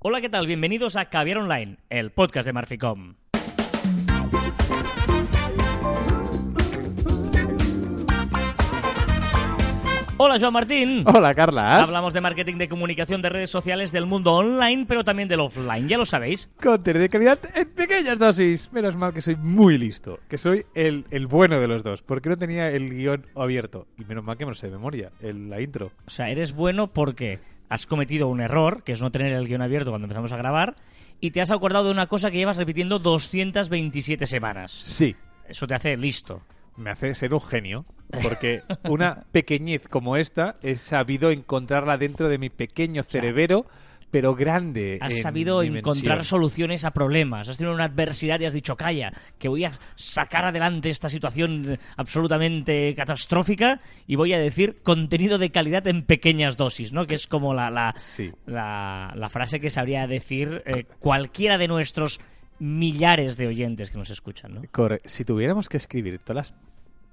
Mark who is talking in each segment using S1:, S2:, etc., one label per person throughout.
S1: Hola, ¿qué tal? Bienvenidos a Caviar Online, el podcast de Marficom. Hola, Joan Martín.
S2: Hola, Carla.
S1: Hablamos de marketing de comunicación de redes sociales del mundo online, pero también del offline, ya lo sabéis.
S2: Contenido de calidad en pequeñas dosis. Menos mal que soy muy listo, que soy el, el bueno de los dos, porque no tenía el guion abierto. Y menos mal que me lo sé de memoria, el- la intro.
S1: O sea, eres bueno porque has cometido un error, que es no tener el guion abierto cuando empezamos a grabar, y te has acordado de una cosa que llevas repitiendo 227 semanas.
S2: Sí,
S1: Eso te hace listo.
S2: me hace ser un genio, porque una pequeñez como esta he sabido encontrarla dentro de mi pequeño cerebro, pero grande.
S1: Has sabido
S2: dimensión.
S1: encontrar soluciones a problemas. Has tenido una adversidad y has dicho, calla, que voy a sacar adelante esta situación absolutamente catastrófica y voy a decir contenido de calidad en pequeñas dosis, ¿no? Que es como la, la,
S2: Sí.
S1: la, la frase que sabría decir eh, cualquiera de nuestros millares de oyentes que nos escuchan, ¿no?
S2: Corre- Si tuviéramos que escribir todas las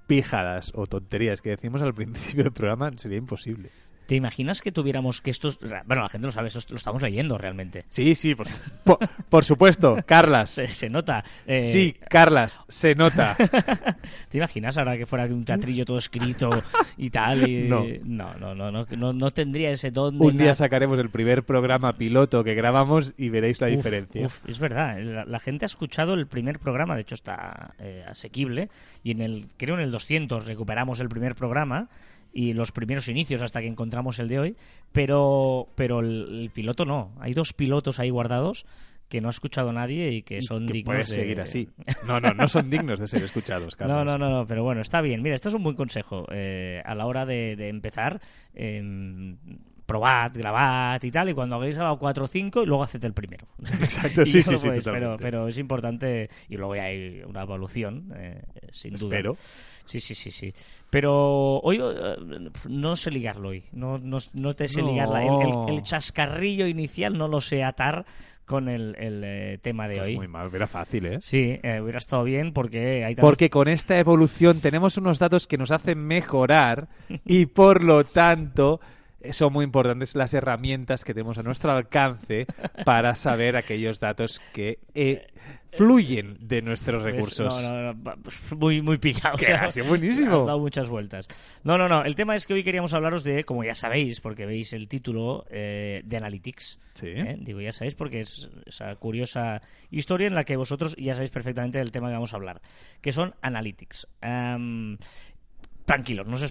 S2: pijadas o tonterías que decimos al principio del programa, sería imposible.
S1: ¿Te imaginas que tuviéramos que estos... Bueno, la gente lo sabe, esto lo estamos leyendo realmente.
S2: Sí, sí, por, por, por supuesto, Carlas.
S1: Se, se nota. eh,
S2: Sí, Carlas, se nota.
S1: ¿Te imaginas ahora que fuera un teatrillo todo escrito y tal? y-
S2: No.
S1: no, no, no, no, no, no tendría ese don de
S2: Un día sacaremos el primer programa piloto que grabamos y veréis la
S1: Uf,
S2: diferencia.
S1: uf, es verdad, la, la gente ha escuchado el primer programa, de hecho está eh, asequible, y en el creo en el 200 recuperamos el primer programa y los primeros inicios hasta que encontramos el de hoy, pero pero el, el piloto no, hay dos pilotos ahí guardados que no ha escuchado nadie y que
S2: Y
S1: son
S2: que
S1: dignos
S2: puedes
S1: de
S2: seguir así. No, no, no son dignos de ser escuchados, Carlos.
S1: No, no, no, no, pero bueno, está bien. Mira, esto es un buen consejo. eh, a la hora de, de empezar, eh, probad, grabad y tal, y cuando habéis grabado 4 o 5, y luego haced el primero.
S2: Exacto, sí, sí, sí,
S1: pero, pero es importante, y luego ya hay una evolución, eh, sin duda.
S2: Espero.
S1: Sí, sí, sí, sí. Pero hoy eh, no sé ligarlo hoy. No, no, no te sé
S2: No.
S1: ligarla. El, el- el chascarrillo inicial no lo sé atar con el, el, eh, tema de
S2: Pues
S1: hoy.
S2: muy mal, era fácil, ¿eh?
S1: Sí, eh, hubiera estado bien porque hay
S2: Porque con esta evolución tenemos unos datos que nos hacen mejorar y por lo tanto son muy importantes las herramientas que tenemos a nuestro alcance para saber aquellos datos que eh, fluyen de nuestros
S1: Pues,
S2: recursos.
S1: no, no, no, pues, muy, muy pillado.
S2: Ha sido buenísimo.
S1: Has dado muchas vueltas. No, no, no. El tema es que hoy queríamos hablaros de, como ya sabéis, porque veis el título, eh, de Analytics.
S2: Sí.
S1: ¿eh? Digo, ya sabéis, porque es esa curiosa historia en la que vosotros ya sabéis perfectamente del tema que vamos a hablar, que son Analytics. Am, Tranquilos, no os,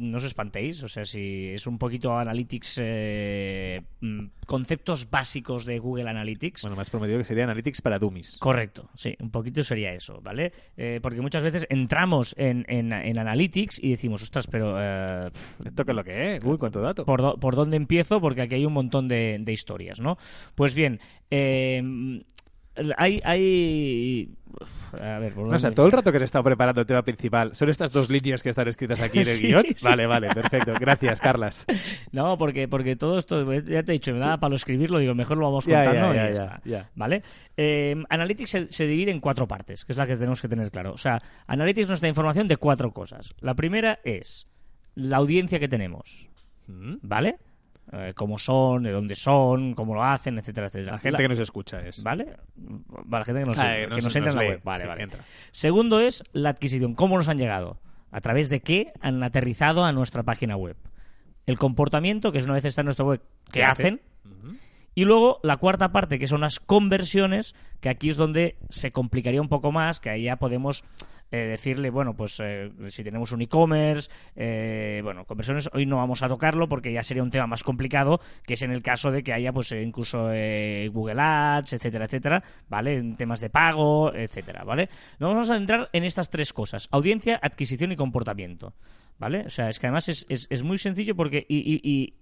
S1: no os espantéis. O sea, si es un poquito Analytics, eh, mm, conceptos básicos de Google Analytics.
S2: Bueno, me has prometido que sería Analytics para Dummies.
S1: Correcto, sí, un poquito sería eso, ¿vale? Eh, porque muchas veces entramos en, en, en Analytics y decimos, ostras, pero eh,
S2: ¿Esto qué es lo que es? Uy, cuánto dato.
S1: ¿por, do- por dónde empiezo? Porque aquí hay un montón de, de historias, ¿no? Pues bien, eh, hay, hay... A ver, ¿por
S2: No, o sea,
S1: dónde?
S2: todo el rato que se está preparando el tema principal, ¿son estas dos líneas que están escritas aquí en el
S1: Sí,
S2: guion?
S1: sí.
S2: Vale, vale, perfecto. Gracias, Carlas.
S1: No, porque, porque todo esto, ya te he dicho, me daba para lo escribirlo, digo, mejor lo vamos
S2: Ya,
S1: contando
S2: ya, ya,
S1: ya,
S2: ya,
S1: está.
S2: ya.
S1: ¿Vale? Eh, Analytics se, se divide en cuatro partes, que es la que tenemos que tener claro. O sea, Analytics nos da información de cuatro cosas. La primera es la audiencia que tenemos,
S2: Mm.
S1: ¿vale? Eh, cómo son, de dónde son, cómo lo hacen, etcétera, etcétera.
S2: La gente que nos escucha es.
S1: ¿Vale? Para la gente que nos,
S2: Ah, eh,
S1: que
S2: nos-
S1: nos entra
S2: nos
S1: en la web. Vale,
S2: Sí,
S1: vale.
S2: entra.
S1: Segundo es la adquisición. ¿Cómo nos han llegado? ¿A través de qué han aterrizado a nuestra página web? El comportamiento, que es una vez está en nuestra web, ¿qué
S2: ¿Qué hace?
S1: hacen? Y luego la cuarta parte, que son las conversiones, que aquí es donde se complicaría un poco más, que ahí ya podemos eh, decirle, bueno, pues eh, si tenemos un e-commerce, eh, bueno, conversiones hoy no vamos a tocarlo porque ya sería un tema más complicado, que es en el caso de que haya pues eh, incluso eh, Google Ads, etcétera, etcétera, ¿vale? En temas de pago, etcétera, ¿vale? Nos vamos a centrar en estas tres cosas, audiencia, adquisición y comportamiento, ¿vale? O sea, es que además es, es, muy sencillo porque... y- y- y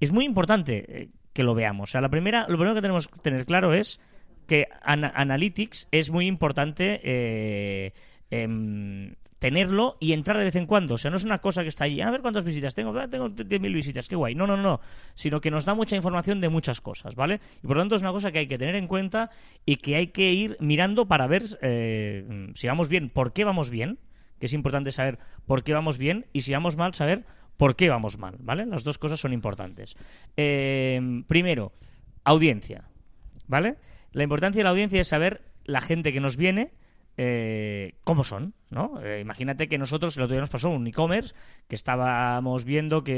S1: es muy importante eh, que lo veamos. O sea, la primera, lo primero que tenemos que tener claro es que ana- Analytics es muy importante em, tenerlo y entrar de vez en cuando. O sea, no es una cosa que está allí, a ver cuántas visitas tengo, Ah, tengo 10.000 visitas, qué guay. No, no, no, sino que nos da mucha información de muchas cosas, ¿vale? Y por lo tanto es una cosa que hay que tener en cuenta y que hay que ir mirando para ver eh, si vamos bien, por qué vamos bien, que es importante saber por qué vamos bien y si vamos mal, saber por qué vamos mal, ¿vale? Las dos cosas son importantes. Eh, primero, audiencia. ¿vale? La importancia de la audiencia es saber la gente que nos viene eh, cómo son, ¿no? Eh, imagínate que nosotros, el otro día nos pasó un e-commerce que estábamos viendo que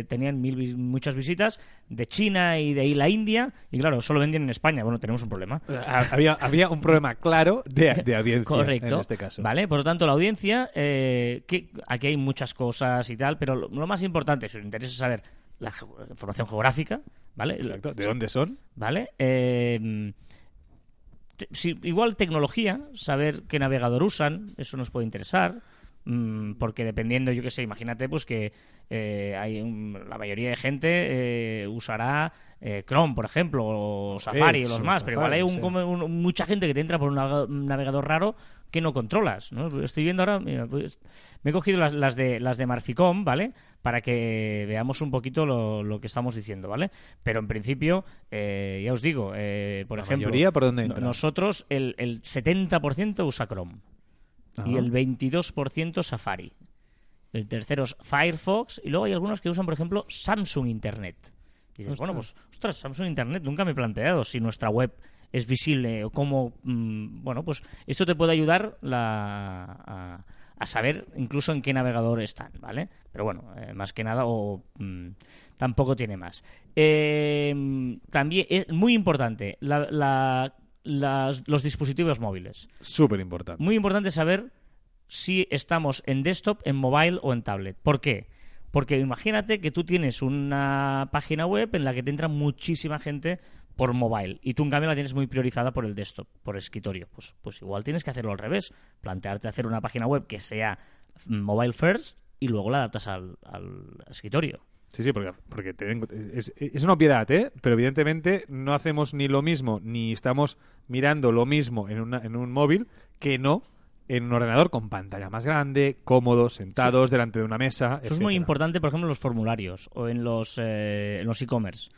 S1: eh, tenían mil, muchas visitas de China y de ahí la India, y claro, solo vendían en España. Bueno, tenemos un problema.
S2: Ha- Había, había un problema claro de, de audiencia
S1: Correcto.
S2: en este caso.
S1: Vale, por lo tanto, la audiencia, eh, que aquí hay muchas cosas y tal, pero lo, lo más importante, si os interesa saber la información geográfica, ¿vale?
S2: Exacto. ¿De dónde son?
S1: ¿Vale? Eh, si- igual tecnología, saber qué navegador usan, eso nos puede interesar. mm, Porque dependiendo, yo qué sé, imagínate pues que eh, hay un- la mayoría de gente eh, usará eh, Chrome, por ejemplo, o Safari,
S2: Edge,
S1: o los
S2: o
S1: más, pero igual hay un,
S2: sí.
S1: un- mucha gente que te entra por un navegador raro que no controlas. ¿no? Estoy viendo ahora, mira, pues, me he cogido las, las de las de Marficom, ¿vale? Para que veamos un poquito lo, lo que estamos diciendo, ¿vale? Pero en principio, eh, ya os digo, eh, por
S2: La
S1: ejemplo,
S2: mayoría, ¿por dónde entra?
S1: nosotros el, el 70% usa Chrome y el 22% Safari. El tercero es Firefox y luego hay algunos que usan, por ejemplo, Samsung Internet. Y dices, bueno, pues, ostras, Samsung Internet nunca me he planteado si nuestra web es visible o cómo... mm, bueno, pues esto te puede ayudar la- a, a saber incluso en qué navegador están, ¿vale? Pero bueno, eh, más que nada, o mm, tampoco tiene más. Eh, también es muy importante, la- la- las- los dispositivos móviles.
S2: Súper importante.
S1: Muy importante saber si estamos en desktop, en mobile o en tablet. ¿Por qué? Porque imagínate que tú tienes una página web en la que te entra muchísima gente por mobile y tú en cambio la tienes muy priorizada por el desktop, por escritorio. Pues, pues igual tienes que hacerlo al revés, plantearte hacer una página web que sea mobile first y luego la adaptas al, al escritorio.
S2: Sí, sí, porque, porque cu- es, es una obviedad, ¿eh? Pero evidentemente no hacemos ni lo mismo, ni estamos mirando lo mismo en, una, en un móvil que no en un ordenador con pantalla más grande, cómodos, sentados delante de una mesa.
S1: Eso es muy importante, por ejemplo, en los formularios o en los eh, en los e-commerce.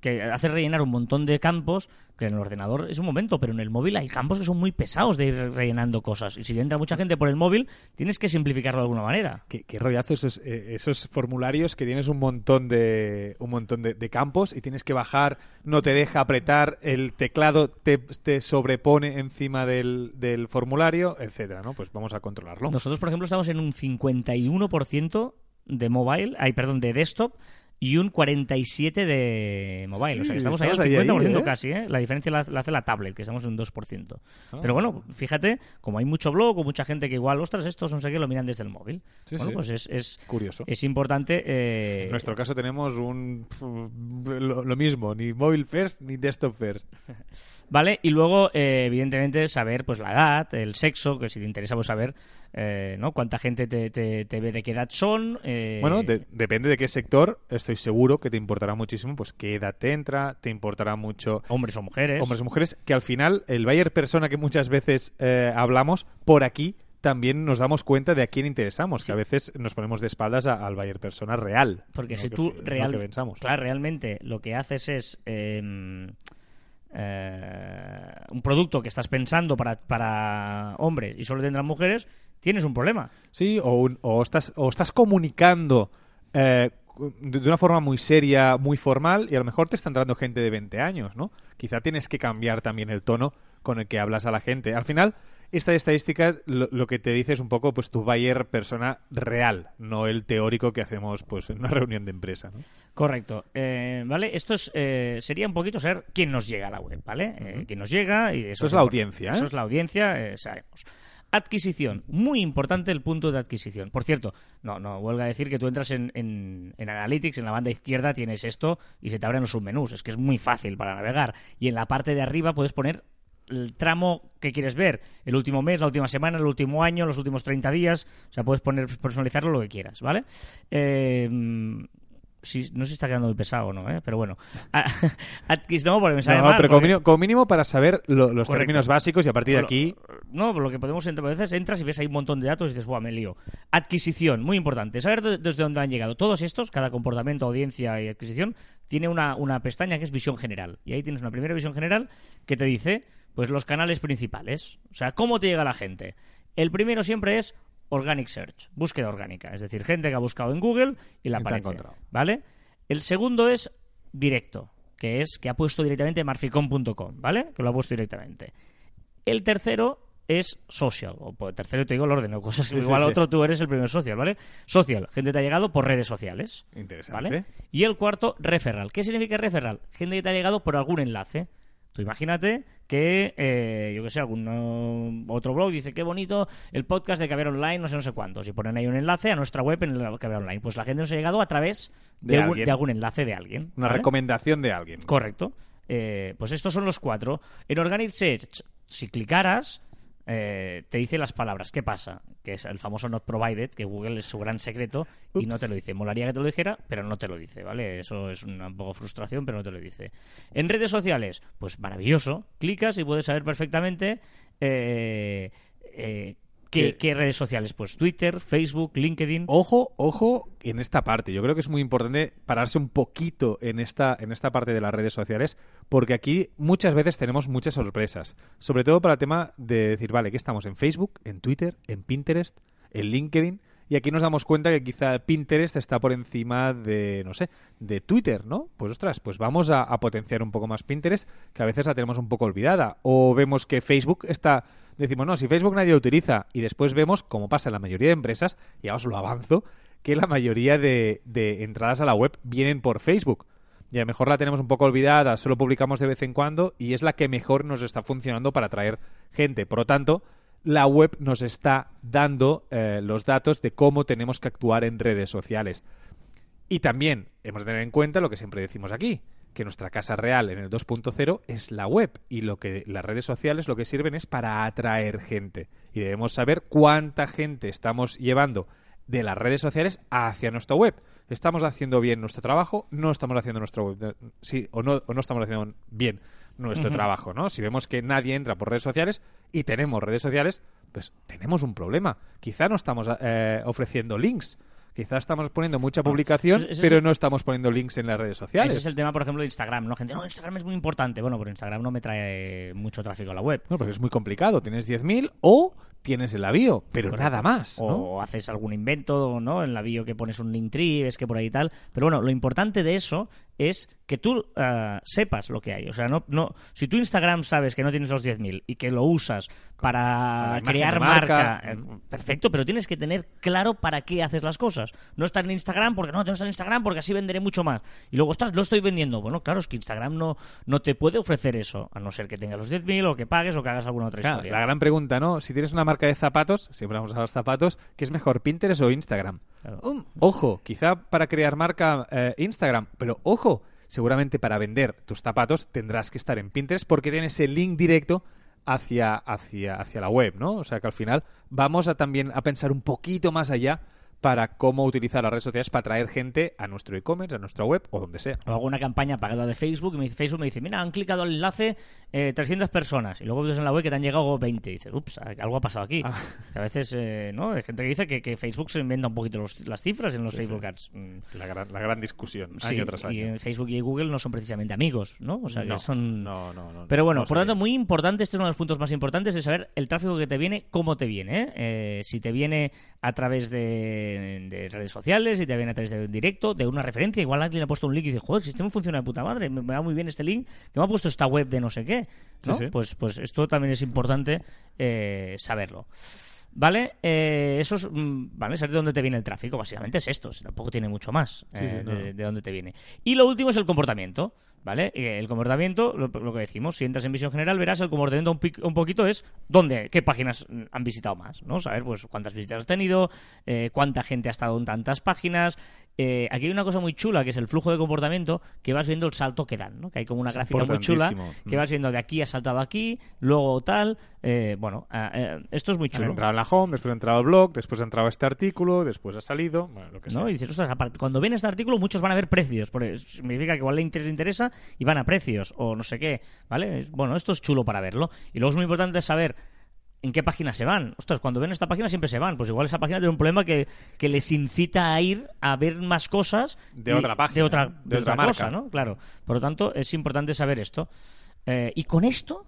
S1: Que hace rellenar un montón de campos, que en el ordenador es un momento, pero en el móvil hay campos que son muy pesados de ir rellenando cosas. Y si entra mucha gente por el móvil, tienes que simplificarlo de alguna manera.
S2: Qué, qué rollazo esos, eh, esos formularios que tienes un montón de un montón de, de campos y tienes que bajar, no te deja apretar, el teclado te, te sobrepone encima del, del formulario, etcétera, ¿no? Pues vamos a controlarlo.
S1: Nosotros, por ejemplo, estamos en un 51% de mobile, ay, perdón, de desktop y un 47 de mobile. o sea, que
S2: Sí,
S1: estamos ahí al
S2: estamos ahí,
S1: 50%
S2: ahí, ¿eh?
S1: casi, ¿eh? La diferencia la, la hace la tablet, que estamos en un 2%.
S2: Ah.
S1: Pero bueno, fíjate, como hay mucho blog o mucha gente que igual, ostras, estos no sé qué, lo miran desde el móvil.
S2: Sí,
S1: bueno,
S2: sí.
S1: pues es, es,
S2: Curioso.
S1: es importante... eh,
S2: En nuestro caso tenemos un lo, lo mismo, ni mobile first ni desktop first.
S1: ¿Vale? Y luego, eh, evidentemente, saber pues la edad, el sexo, que si te interesa pues saber eh, ¿no? cuánta gente te, te- te ve, de qué edad son. eh,
S2: Bueno, de- depende de qué sector, estoy seguro que te importará muchísimo, pues qué edad te entra, te importará mucho
S1: hombres o mujeres.
S2: hombres y mujeres, que al final el buyer persona que muchas veces eh, hablamos, por aquí también nos damos cuenta de a quién interesamos, que a veces nos ponemos de espaldas a- al buyer persona real.
S1: Porque si
S2: que
S1: tú real,
S2: pensamos.
S1: claro, realmente lo que haces es eh, un producto que estás pensando para, para hombres y solo tendrán mujeres, tienes un problema.
S2: Sí, o, un- o estás, o estás comunicando eh, de una forma muy seria, muy formal, y a lo mejor te está entrando gente de 20 años, ¿no? Quizá tienes que cambiar también el tono con el que hablas a la gente. Al final, esta estadística lo, lo que te dice es un poco pues tu buyer persona real, no el teórico que hacemos pues en una reunión de empresa, ¿no?
S1: Correcto. Eh, ¿Vale? Esto es, eh, sería un poquito saber quién nos llega a la web, ¿vale? Eh, quién nos llega y eso,
S2: Eso es la audiencia, ¿eh?
S1: Eso es la audiencia, eh, sabemos. Adquisición. Muy importante el punto de adquisición. Por cierto, no, no, huelga decir que tú entras en, en, en Analytics, en la banda izquierda tienes esto y se te abren los submenús. Es que es muy fácil para navegar. Y en la parte de arriba puedes poner el tramo que quieres ver. El último mes, la última semana, el último año, los últimos 30 días. O sea, puedes poner, personalizarlo lo que quieras, ¿vale? Eh, sí, no sé si está quedando muy pesado o no, ¿eh? Pero bueno. Adquis, no, porque me sale
S2: No,
S1: mal,
S2: pero como
S1: porque-
S2: mínimo, como mínimo para saber lo- los
S1: Correcto.
S2: términos básicos y a partir de aquí...
S1: No, por lo que podemos entrar, a veces entras y ves ahí un montón de datos y dices, ¡buah, me lío! Adquisición, muy importante. Saber de- desde dónde han llegado. Todos estos, cada comportamiento, audiencia y adquisición, tiene una, una pestaña que es visión general. Y ahí tienes una primera visión general que te dice, pues, los canales principales. O sea, cómo te llega la gente. El primero siempre es Organic Search, búsqueda orgánica. Es decir, gente que ha buscado en Google y la aparece.
S2: encontrado.
S1: ¿Vale? El segundo es directo, que es que ha puesto directamente marficom.com, ¿vale? Que lo ha puesto directamente. El tercero es social, o por tercero te digo el orden, o cosas
S2: Sí,
S1: igual
S2: sí, sí.
S1: otro tú eres el primer social, ¿vale? Social, gente que te ha llegado por redes sociales.
S2: Interesante.
S1: ¿Vale? Y el cuarto, referral. ¿Qué significa referral? Gente que te ha llegado por algún enlace. Tú imagínate que, eh, yo que sé, algún otro blog dice qué bonito el podcast de Caber Online, no sé, no sé cuántos, y ponen ahí un enlace a nuestra web en el Caber Online. Pues la gente nos ha llegado a través de,
S2: De
S1: algún,
S2: alguien.
S1: de algún enlace de alguien.
S2: Una
S1: ¿vale?
S2: recomendación de alguien.
S1: Correcto. Eh, pues estos son los cuatro. En Organic Search, si clicaras, eh, te dice las palabras. ¿Qué pasa? Que es el famoso not provided, que Google es su gran secreto y no te lo dice. Molaría que te lo dijera, pero no te lo dice, ¿vale? Eso es una un poco frustración, pero no te lo dice. En redes sociales, pues maravilloso. Clicas y puedes saber perfectamente eh, eh, ¿qué, qué redes sociales. Pues Twitter, Facebook, LinkedIn.
S2: Ojo, ojo en esta parte. Yo creo que es muy importante pararse un poquito en esta, en esta parte de las redes sociales, porque aquí muchas veces tenemos muchas sorpresas. Sobre todo para el tema de decir, vale, que estamos en Facebook, en Twitter, en Pinterest, en LinkedIn. Y aquí nos damos cuenta que quizá Pinterest está por encima de, no sé, de Twitter, ¿no? Pues ostras, pues vamos a, potenciar un poco más Pinterest, que a veces la tenemos un poco olvidada. O vemos que Facebook está, decimos, no, si Facebook nadie lo utiliza, y después vemos, como pasa en la mayoría de empresas, y ahora os lo avanzo, que la mayoría de, de entradas a la web vienen por Facebook. Y a lo mejor la tenemos un poco olvidada, solo publicamos de vez en cuando, y es la que mejor nos está funcionando para atraer gente. Por lo tanto, la web nos está dando eh, los datos de cómo tenemos que actuar en redes sociales. Y también hemos de tener en cuenta lo que siempre decimos aquí, que nuestra casa real en el 2.0 es la web y lo que las redes sociales lo que sirven es para atraer gente y debemos saber cuánta gente estamos llevando de las redes sociales hacia nuestra web. ¿Estamos haciendo bien nuestro trabajo? ¿No estamos haciendo nuestro web? Sí, o no, o no estamos haciendo bien nuestro trabajo, ¿no? Si vemos que nadie entra por redes sociales y tenemos redes sociales, pues tenemos un problema. Quizá no estamos eh, ofreciendo links. Quizá estamos poniendo mucha publicación,
S1: ese es
S2: pero
S1: el-
S2: no estamos poniendo links en las redes sociales.
S1: Ese es el tema, por ejemplo, de Instagram, ¿no? Gente, no, Instagram es muy importante. Bueno, pero Instagram no me trae mucho tráfico a la web.
S2: No, porque es muy complicado. Tienes 10.000 o tienes el avión, pero
S1: Correcto.
S2: nada más. ¿no?
S1: O haces algún invento, ¿no? En la bio que pones un link tree, ves que por ahí y tal. Pero bueno, lo importante de eso es que tú eh, sepas lo que hay. O sea, no, no, si tú Instagram sabes que no tienes los 10.000 y que lo usas
S2: Para
S1: crear marca,
S2: marca,
S1: eh, perfecto, pero tienes que tener claro para qué haces las cosas. No estar en Instagram porque no, tengo que estar en Instagram porque así venderé mucho más. Y luego, estás, lo estoy vendiendo. Bueno, claro, es que Instagram no, no te puede ofrecer eso, a no ser que tengas los 10.000 o que pagues o que hagas alguna otra
S2: Claro,
S1: historia.
S2: la gran pregunta, ¿no? Si tienes una marca de zapatos, siempre vamos a los zapatos, ¿qué es mejor, Pinterest o Instagram?
S1: Claro.
S2: Um, ojo, quizá para crear marca eh, Instagram, pero ojo, seguramente para vender tus zapatos tendrás que estar en Pinterest porque tienes el link directo hacia, hacia, hacia la web, ¿no? O sea que al final vamos a también a pensar un poquito más allá para cómo utilizar las redes sociales para atraer gente a nuestro e-commerce, a nuestra web o donde sea.
S1: o hago una campaña pagada de Facebook y Facebook me dice, mira, han clicado al enlace eh, 300 personas y luego ves en la web que te han llegado 20 y dices, ups, algo ha pasado aquí.
S2: Ah.
S1: Que a veces, eh, ¿no? Hay gente que dice que, que Facebook se inventa un poquito los- las cifras en los
S2: Sí,
S1: Facebook
S2: sí.
S1: Ads. Mm,
S2: La gran, la gran discusión,
S1: sí,
S2: año tras año.
S1: y Facebook y Google no son precisamente amigos, ¿no? O sea,
S2: no,
S1: que son...
S2: no, no, no,
S1: Pero bueno,
S2: no
S1: por lo tanto, muy importante, este es uno de los puntos más importantes, de saber el tráfico que te viene, cómo te viene. ¿eh? Eh, si te viene a través de, de redes sociales, si te viene a través de un directo, de una referencia. Igual alguien le ha puesto un link y dice, joder, el sistema funciona de puta madre, me, va muy bien este link, que me ha puesto esta web de no sé qué. ¿no?
S2: Sí, sí.
S1: Pues, pues esto también es importante eh, saberlo. ¿Vale? Eh, eso es, mm, ¿vale? Saber de dónde te viene el tráfico, básicamente es esto. Tampoco tiene mucho más
S2: Sí, sí,
S1: eh,
S2: no,
S1: de, de dónde te viene. Y lo último es el comportamiento, ¿vale? Eh, El comportamiento, lo, lo que decimos, si entras en visión general, verás el comportamiento un, un poquito es dónde, qué páginas han visitado más, ¿no? Saber, pues, cuántas visitas has tenido, eh, cuánta gente ha estado en tantas páginas. Eh, aquí hay una cosa muy chula, que es el flujo de comportamiento, que vas viendo el salto que dan, ¿no? Que hay como una
S2: Es
S1: gráfica muy chula, que vas viendo de aquí ha saltado aquí, luego tal. eh, bueno, ah, eh, esto es muy chulo.
S2: entrado en la home, después ha entrado al blog, después ha entrado este artículo, después ha salido, bueno, lo que sea.
S1: ¿no? Y dices, ostras, cuando ven este artículo muchos van a ver precios, porque significa que igual le inter- y van a precios o no sé qué, ¿vale? Bueno, esto es chulo para verlo. Y luego es muy importante saber en qué página se van. Ostras, cuando ven esta página siempre se van. Pues igual esa página tiene un problema que, que les incita a ir a ver más cosas
S2: De
S1: y-
S2: otra página,
S1: de otra,
S2: de
S1: de
S2: otra
S1: otra
S2: marca.
S1: cosa, ¿no? Claro. Por lo tanto, es importante saber esto. Eh, y con esto,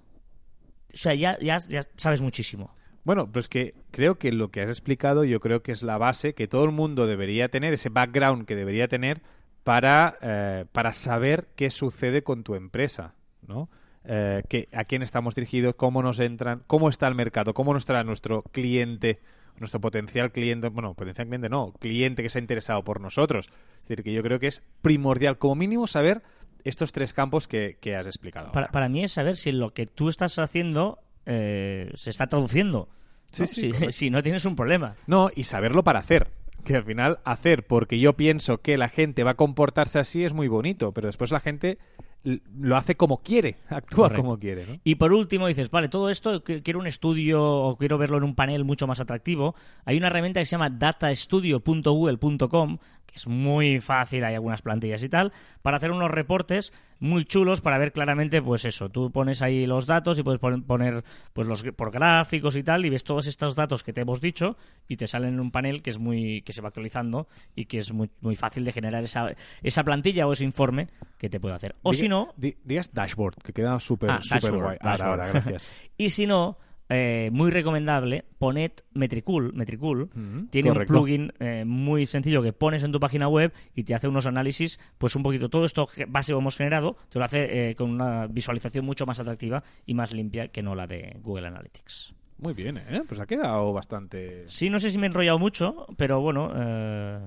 S1: o sea, ya, ya, ya sabes muchísimo.
S2: Bueno, pues que creo que lo que has explicado yo creo que es la base que todo el mundo debería tener, ese background que debería tener para, eh, para saber qué sucede con tu empresa, ¿no? Eh, que, a quién estamos dirigidos, cómo nos entran, cómo está el mercado, cómo nos trae nuestro cliente, nuestro potencial cliente, bueno, potencial cliente no, cliente que se ha interesado por nosotros. Es decir, que yo creo que es primordial, como mínimo, saber estos tres campos que, que has explicado.
S1: Para, para mí es saber si lo que tú estás haciendo eh, se está traduciendo.
S2: Sí,
S1: ¿no?
S2: sí,
S1: si no tienes un problema.
S2: No, y saberlo para hacer. Que al final hacer porque yo pienso que la gente va a comportarse así es muy bonito, pero después la gente lo hace como quiere, actúa
S1: Correcto.
S2: como quiere, ¿no?
S1: Y por último dices, vale, todo esto qu- quiero un estudio o quiero verlo en un panel mucho más atractivo. Hay una herramienta que se llama datastudio.google.com, es muy fácil, hay algunas plantillas y tal, para hacer unos reportes muy chulos para ver claramente, pues eso, tú pones ahí los datos y puedes pon- poner pues los por gráficos y tal y ves todos estos datos que te hemos dicho y te salen en un panel que es muy que se va actualizando y que es muy, muy fácil de generar esa, esa plantilla o ese informe que te puede hacer. O
S2: Diga-
S1: si no,
S2: di- digas dashboard, que queda súper
S1: Ah,
S2: guay. Ahora, gracias.
S1: y si no, eh, muy recomendable, poned Metricool. Metricool
S2: Mm,
S1: tiene
S2: correcto.
S1: un plugin eh, muy sencillo que pones en tu página web y te hace unos análisis, pues un poquito todo esto que hemos generado, te lo hace eh, con una visualización mucho más atractiva y más limpia que no la de Google Analytics.
S2: Muy bien, ¿eh? Pues ha quedado bastante...
S1: Sí, no sé si me he enrollado mucho, pero bueno, eh,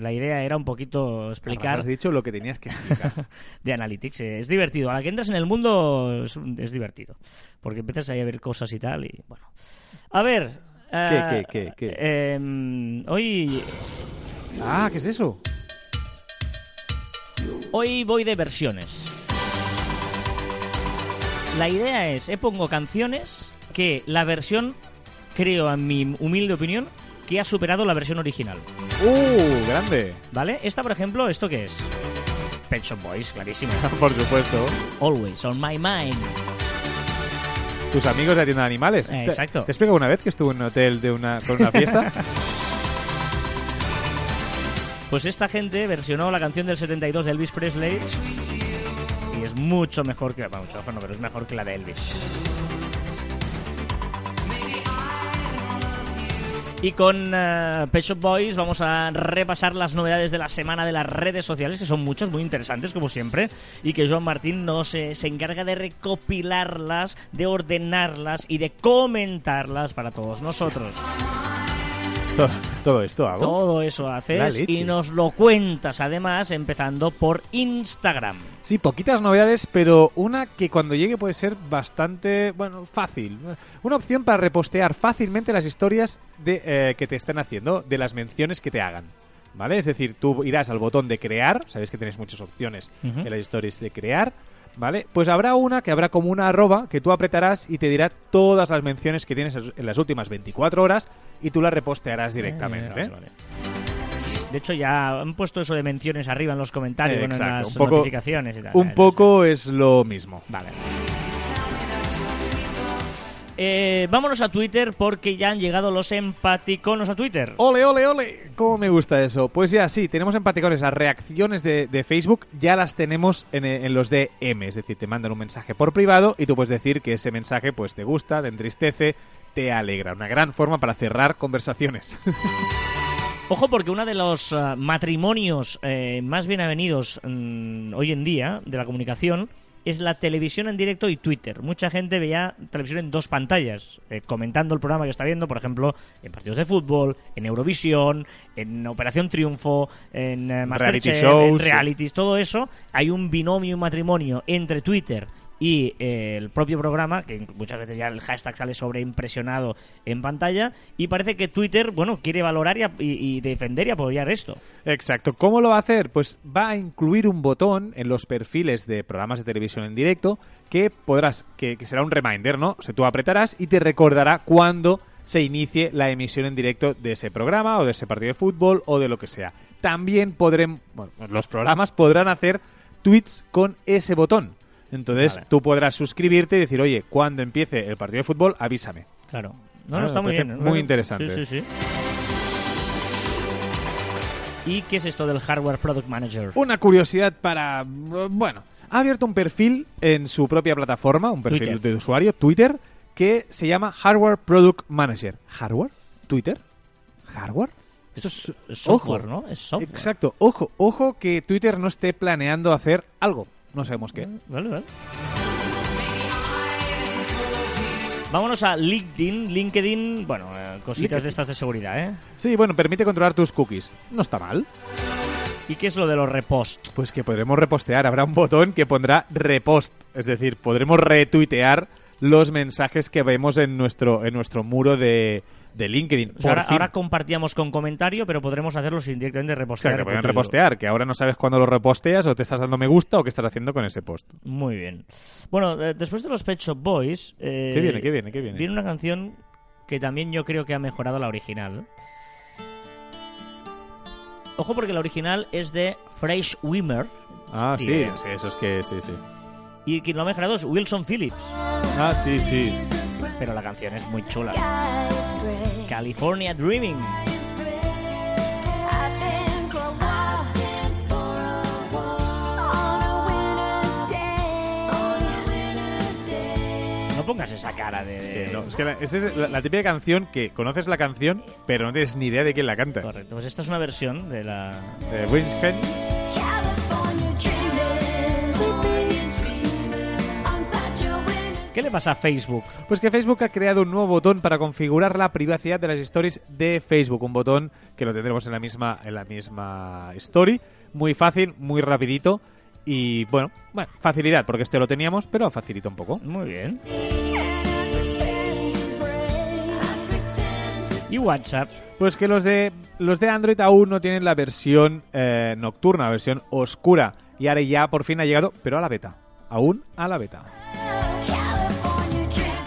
S1: la idea era un poquito explicar
S2: Has dicho lo que tenías que explicar.
S1: de Analytics. Eh, Es divertido. A la que entras en el mundo es, es divertido. Porque empiezas ahí a ver cosas y tal. Y bueno. A ver. eh,
S2: qué, qué, qué?
S1: eh, hoy,
S2: ah, ¿qué es eso?
S1: hoy voy de versiones. La idea es, he pongo canciones que la versión, creo en mi humilde opinión, que ha superado la versión original.
S2: ¡Uh! Grande.
S1: ¿Vale? Esta, por ejemplo, ¿esto qué es? Pet Shop Boys, clarísimo.
S2: Por supuesto.
S1: Always on my mind.
S2: Tus amigos de tienda de animales.
S1: Eh,
S2: ¿Te-
S1: exacto.
S2: ¿Te, explico una vez que estuve en un hotel de una, con una fiesta?
S1: Pues esta gente versionó la canción del 72 de Elvis Presley y es mucho mejor que... Bueno, mucho mejor no, pero es mejor que la de Elvis. Y con eh, Pet Shop Boys vamos a repasar las novedades de la semana de las redes sociales, que son muchas, muy interesantes, como siempre, y que Joan Martín nos eh, se encarga de recopilarlas, de ordenarlas y de comentarlas para todos nosotros.
S2: Todo, todo esto hago.
S1: Todo eso haces y nos lo cuentas además empezando por Instagram.
S2: Sí, poquitas novedades, pero una que cuando llegue puede ser bastante, bueno, fácil. Una opción para repostear fácilmente las historias de, eh, que te estén haciendo, de las menciones que te hagan. ¿Vale? Es decir, tú irás al botón de crear, sabéis que tenéis muchas opciones
S1: Ujú.
S2: en las stories de crear, ¿vale? Pues habrá una que habrá como una arroba que tú apretarás y te dirá todas las menciones que tienes en las últimas 24 horas y tú las repostearás directamente.
S1: Eh, vale, vale. De hecho, ya han puesto eso de menciones arriba en los comentarios,
S2: Eh,
S1: bueno, en las
S2: un poco-
S1: notificaciones y tal.
S2: Un
S1: Eh,
S2: poco es lo mismo.
S1: Vale. Eh, vámonos a Twitter porque ya han llegado los empaticonos a Twitter.
S2: Ole, ole, ole. ¿Cómo me gusta eso? Pues ya sí, tenemos empaticones. Las reacciones de, de Facebook ya las tenemos en, en los DM. Es decir, te mandan un mensaje por privado y tú puedes decir que ese mensaje pues te gusta, te entristece, te alegra. Una gran forma para cerrar conversaciones.
S1: Ojo porque uno de los ah, matrimonios eh, más bien avenidos mm, hoy en día de la comunicación es la televisión en directo y Twitter. Mucha gente veía televisión en dos pantallas, eh, comentando el programa que está viendo, por ejemplo, en partidos de fútbol, en Eurovisión, en Operación Triunfo, en eh,
S2: Reality shows,
S1: en realities, todo eso. Hay un binomio, un matrimonio entre Twitter y eh, el propio programa, que muchas veces ya el hashtag sale sobreimpresionado en pantalla, y parece que Twitter, bueno, quiere valorar y, defender y apoyar esto.
S2: Exacto. ¿Cómo lo va a hacer? Pues va a incluir un botón en los perfiles de programas de televisión en directo que podrás, que, será un reminder, ¿no? O sea, tú apretarás y te recordará cuando se inicie la emisión en directo de ese programa o de ese partido de fútbol o de lo que sea. También podrán, los programas podrán hacer tweets con ese botón. Entonces
S1: Vale.
S2: tú podrás suscribirte y decir, oye, cuando empiece el partido de fútbol, avísame.
S1: Claro. No, no, está muy bien.
S2: muy
S1: ¿no?
S2: interesante.
S1: Sí, sí, sí. ¿Y qué es esto del Hardware Product Manager?
S2: Una curiosidad para... Bueno, ha abierto un perfil en su propia plataforma, un perfil
S1: Twitter.
S2: de usuario, Twitter, que se llama Hardware Product Manager. ¿Hardware? ¿Twitter? ¿Hardware? Esto
S1: Es, software,
S2: ojo.
S1: ¿no? Es software.
S2: Exacto, ojo, ojo que Twitter no esté planeando hacer algo. No sabemos qué.
S1: Vale, vale. Vámonos a LinkedIn. LinkedIn, bueno, eh, cositas
S2: LinkedIn.
S1: de estas de seguridad, ¿eh?
S2: Sí, bueno, permite controlar tus cookies. No está mal.
S1: ¿Y qué es lo de los repost?
S2: Pues que podremos repostear. Habrá un botón que pondrá repost. Es decir, podremos retuitear los mensajes que vemos en nuestro, en nuestro muro de, de LinkedIn.
S1: O sea,
S2: Por
S1: ahora, compartíamos con comentario, pero podremos hacerlo sin directamente
S2: O sea,
S1: repostear.
S2: que
S1: en
S2: pueden repostear, que ahora no sabes cuándo lo reposteas o te estás dando me gusta o qué estás haciendo con ese post.
S1: Muy bien. Bueno, eh, después de los Pet Shop Boys... eh,
S2: ¿Qué viene, qué viene, qué viene?
S1: Viene una canción que también yo creo que ha mejorado la original. Ojo porque la original es de Fresh Wimmer
S2: Ah, sí, sí, eso es que sí, sí.
S1: Y quien lo ha mejorado es Wilson Phillips.
S2: Ah, sí, sí.
S1: Pero la canción es muy chula. California Dreaming. No pongas esa cara de... de-
S2: no, es que la, esta es la, la típica canción que conoces la canción, pero no tienes ni idea de quién la canta.
S1: Correcto, pues esta es una versión de la...
S2: De
S1: ¿Qué le pasa a Facebook?
S2: Pues que Facebook ha creado un nuevo botón para configurar la privacidad de las stories de Facebook. Un botón que lo tendremos en la misma, en la misma story. Muy fácil, muy rapidito. Y bueno, bueno, facilidad, porque este lo teníamos, pero facilita un poco.
S1: Muy bien. Y WhatsApp.
S2: Pues que los de los de Android aún no tienen la versión eh, nocturna, la versión oscura. Y ahora ya por fin ha llegado, pero a la beta. Aún a la beta.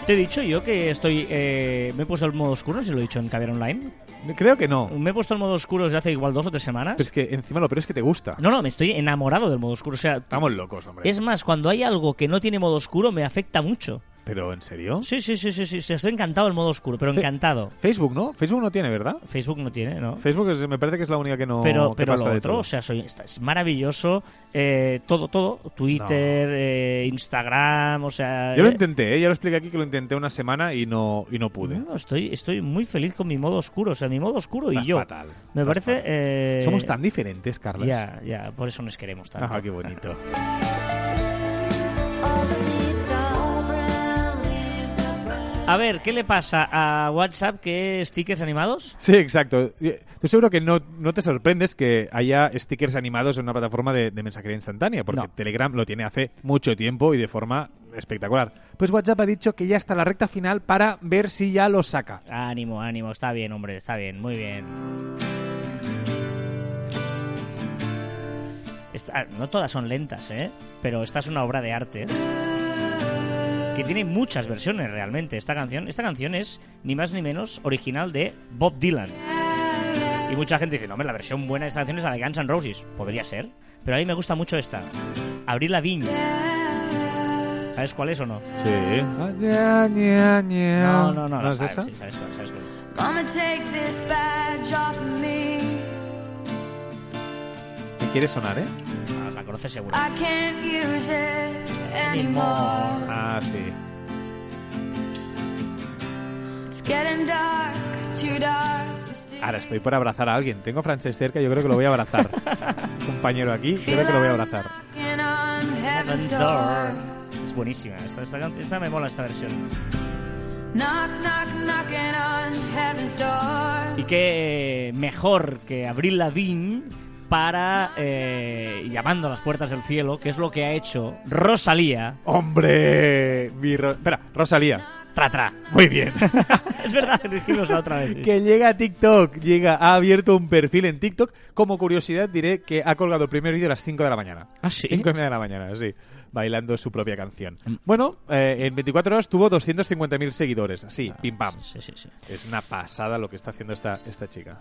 S1: Te he dicho yo que estoy... eh, me he puesto el modo oscuro, si lo he dicho en Caviar Online.
S2: Creo que no.
S1: Me he puesto el modo oscuro desde hace igual dos o tres semanas.
S2: Pero es que encima lo peor es que te gusta.
S1: No, no, me estoy enamorado del modo oscuro. O sea,
S2: Estamos locos, hombre.
S1: es más, cuando hay algo que no tiene modo oscuro me afecta mucho.
S2: ¿Pero en serio?
S1: Sí, sí, sí, sí, sí, estoy encantado del modo oscuro, pero encantado.
S2: Facebook, ¿no? Facebook no tiene, ¿verdad?
S1: Facebook no tiene, ¿no?
S2: Facebook es- me parece que es la única que no
S1: pero pero
S2: pasa
S1: lo
S2: de
S1: otro,
S2: todo.
S1: o sea, soy, es maravilloso. eh, todo, todo. Twitter, eh, Instagram, o sea...
S2: Yo lo
S1: eh,
S2: intenté, ¿eh? ya lo expliqué aquí que lo intenté una semana y no y no pude.
S1: no, estoy, estoy muy feliz con mi modo oscuro. O sea, mi modo oscuro
S2: Estás
S1: y yo.
S2: fatal,
S1: Me
S2: estás
S1: parece...
S2: fatal.
S1: eh,
S2: Somos tan diferentes, Carlos.
S1: Ya, ya, por eso nos queremos tanto.
S2: Ajá, qué bonito.
S1: A ver, ¿qué le pasa a WhatsApp? ¿Qué stickers animados?
S2: Sí, exacto. Estoy seguro que no, no te sorprendes que haya stickers animados en una plataforma de, de mensajería instantánea, porque
S1: No.
S2: Telegram lo tiene hace mucho tiempo y de forma espectacular. Pues WhatsApp ha dicho que ya está la recta final para ver si ya lo saca.
S1: Ánimo, ánimo, está bien, hombre, está bien, muy bien. Esta- no todas son lentas, ¿eh? Pero esta es una obra de arte. Que tiene muchas versiones realmente. Esta canción, esta canción es ni más ni menos original de Bob Dylan. Y mucha gente dice, no, hombre, la versión buena de esta canción es la de Guns N' Roses. Podría ser. Pero a mí me gusta mucho esta. Abril Lavigne. ¿Sabes cuál es o no?
S2: Sí.
S1: No, no, no.
S2: ¿No es
S1: sabes,
S2: esa?
S1: sí, sabes cuál, sabes cuál.
S3: Gonna take this badge off of me.
S2: Me quiere sonar, ¿eh?
S1: La conoces seguro.
S3: I can't use it anymore.
S2: Ah, sí.
S3: It's getting dark, too dark to see.
S2: Ahora estoy por abrazar a alguien. Tengo a Frances cerca, yo creo que lo voy a abrazar. Compañero aquí, creo que lo voy a abrazar.
S1: Es buenísima. Esta, esta, esta me mola esta versión.
S3: Knock, knock, knocking on heaven's door.
S1: Y qué mejor que Abril Lavigne para eh, llamando a las puertas del cielo, que es lo que ha hecho Rosalía.
S2: ¡Hombre! Mi Ro- Espera, Rosalía.
S1: Tra, tra.
S2: Muy bien.
S1: es verdad, dijimos la otra vez. sí.
S2: que llega a TikTok, llega, ha abierto un perfil en TikTok. Como curiosidad diré que ha colgado el primer vídeo a las 5 de la mañana.
S1: ¿Ah, sí?
S2: 5 y media de la mañana, sí. Bailando su propia canción.
S1: Mm.
S2: Bueno, eh, en 24 horas tuvo 250.000 seguidores. Así, pim pam.
S1: Sí, sí, sí.
S2: Es una pasada lo que está haciendo esta, esta chica.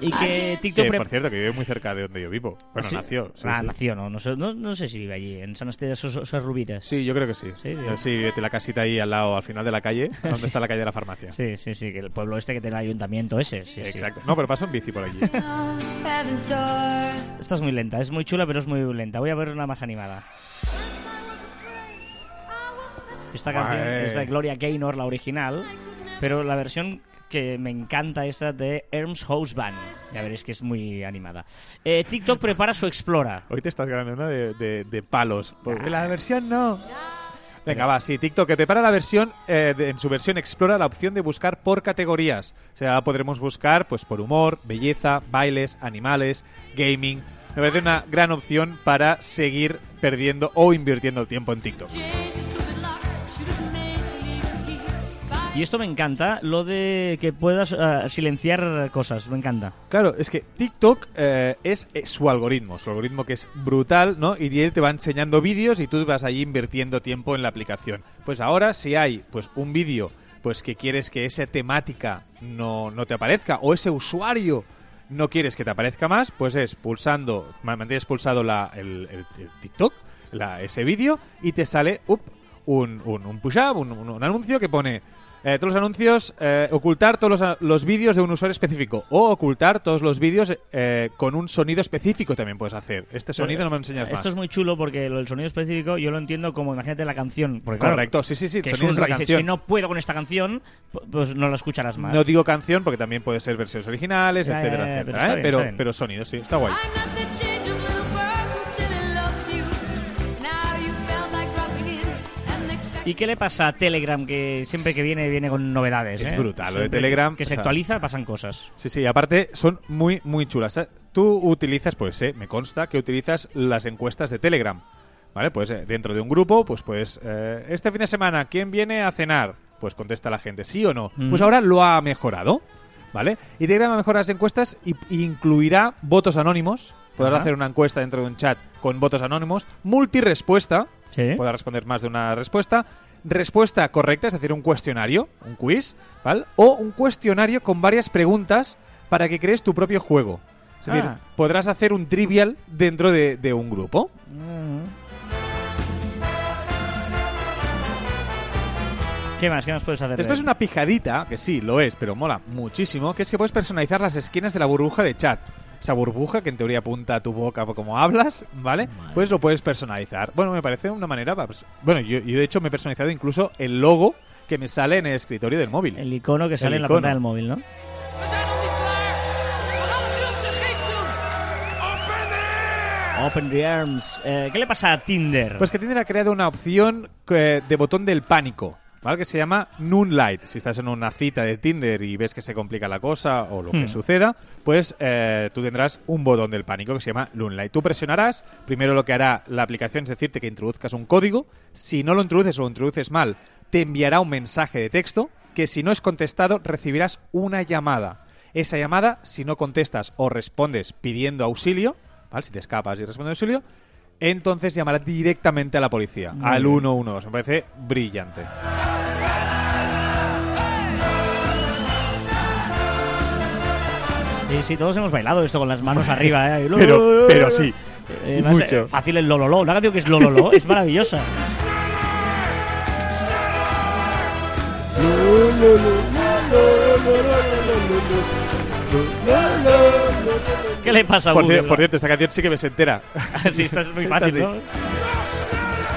S1: Y que TikTok...
S2: Que, por cierto, que vive muy cerca de donde yo vivo. Bueno,
S1: ¿Sí?
S2: nació. sí,
S1: ah,
S2: sí.
S1: nació, no. No sé, no, no sé si vive allí, en San Esteban de rubiras.
S2: Sí, yo creo que sí.
S1: Sí, sí.
S2: La casita ahí al lado, al final de la calle, donde está la calle de la farmacia.
S1: Sí, sí, sí, que el pueblo este que tiene el ayuntamiento ese. Sí, sí.
S2: Exacto. No, pero paso en bici por allí.
S1: Esta es muy lenta, es muy chula, pero es muy lenta. Voy a ver una más animada. Esta canción es de Gloria Gaynor, la original, pero la versión que me encanta esta de Erms House Band. Ya veréis que es muy animada. Eh, TikTok prepara su Explora.
S2: Hoy te estás ganando una de, de- de palos. Porque la versión no. Venga, va, sí, TikTok que prepara la versión, eh, de- en su versión explora la opción de buscar por categorías. O sea, podremos buscar pues por humor, belleza, bailes, animales, gaming. Me parece una gran opción para seguir perdiendo o invirtiendo el tiempo en TikTok.
S1: Y esto me encanta, lo de que puedas eh, silenciar cosas, me encanta.
S2: Claro, es que TikTok eh, es, eh, su algoritmo, su algoritmo que es brutal, ¿no? Y él te va enseñando vídeos y tú vas ahí invirtiendo tiempo en la aplicación. Pues ahora, si hay pues un vídeo pues que quieres que esa temática no, no te aparezca, o ese usuario no quieres que te aparezca más, pues es pulsando, ma- mantienes pulsado la, el, el- el TikTok, la- ese vídeo, y te sale up, un, un, un push-up, un- un anuncio que pone eh, todos los anuncios, eh, ocultar todos los, a- los vídeos de un usuario específico o ocultar todos los vídeos eh, con un sonido específico también puedes hacer. Este sonido no me lo enseñas más.
S1: Esto es muy chulo porque lo del sonido específico yo lo entiendo como, imagínate la canción. Porque, claro,
S2: Correcto, sí, sí, sí. el
S1: que es
S2: sonido
S1: un
S2: es la
S1: dices
S2: canción.
S1: que no puedo con esta canción, pu- pues no la escucharás más.
S2: No digo canción porque también puede ser versiones originales,
S1: Ya,
S2: etcétera,
S1: ya, ya, pero
S2: etcétera. ¿eh?
S1: bien,
S2: pero,
S1: está bien.
S2: pero sonido, sí, está guay.
S1: ¿Y qué le pasa a Telegram que siempre que viene viene con novedades?
S2: Es
S1: eh?
S2: brutal, lo de
S1: Siempre
S2: Telegram,
S1: Que se
S2: o sea-
S1: actualiza, pasan cosas.
S2: Sí, sí, aparte son muy, muy chulas. ¿eh? Tú utilizas, pues, eh, me consta que utilizas las encuestas de Telegram. ¿Vale? Pues eh, dentro de un grupo, pues puedes. eh, este fin de semana, ¿quién viene a cenar? Pues contesta la gente, ¿sí o no?
S1: Mm.
S2: Pues ahora lo ha mejorado. ¿Vale? Y Telegram ha mejorado las encuestas y, y incluirá votos anónimos. Podrás
S1: Ajá.
S2: hacer una encuesta dentro de un chat con votos anónimos. Multirespuesta.
S1: Sí.
S2: Responder más de una respuesta. Respuesta correcta, es decir, un cuestionario, un quiz, ¿vale? O un cuestionario con varias preguntas para que crees tu propio juego. Es decir,
S1: Ah.
S2: podrás hacer un trivial dentro de, de un grupo.
S1: ¿Qué más? ¿Qué más puedes hacer?
S2: Después una pijadita, que sí, lo es, pero mola muchísimo, que es que puedes personalizar las esquinas de la burbuja de chat. Esa burbuja que en teoría apunta a tu boca como hablas, ¿vale? Pues lo puedes personalizar. Bueno, me parece una manera... para pers- Bueno, yo, yo de hecho me he personalizado incluso el logo que me sale en el escritorio del móvil.
S1: El icono que sale en la pantalla del móvil, ¿no? Open the arms. Eh, ¿Qué le pasa a Tinder?
S2: Pues que Tinder ha creado una opción que- de botón del pánico, ¿vale? Que se llama Noonlight. Si estás en una cita de Tinder y ves que se complica la cosa o lo que
S1: Hmm.
S2: suceda, pues eh, tú tendrás un botón del pánico que se llama Noonlight. Tú presionarás, primero lo que hará la aplicación es decirte que introduzcas un código. Si no lo introduces o lo introduces mal, te enviará un mensaje de texto que si no es contestado recibirás una llamada. Esa llamada, si no contestas o respondes pidiendo auxilio, ¿vale? Si te escapas y respondes auxilio, entonces llamará directamente a la policía,
S1: Muy
S2: al
S1: bien.
S2: 112. Me parece brillante.
S1: Sí, sí, todos hemos bailado esto con las manos arriba, ¿eh?
S2: Pero- pero sí,
S1: Eh,
S2: mucho.
S1: eh, fácil el lololo. Una canción que es lololo es maravillosa. ¿Qué le pasa a
S2: Por,
S1: Google?
S2: cier- por cierto, esta canción sí que me se entera.
S1: sí, esta es muy fácil.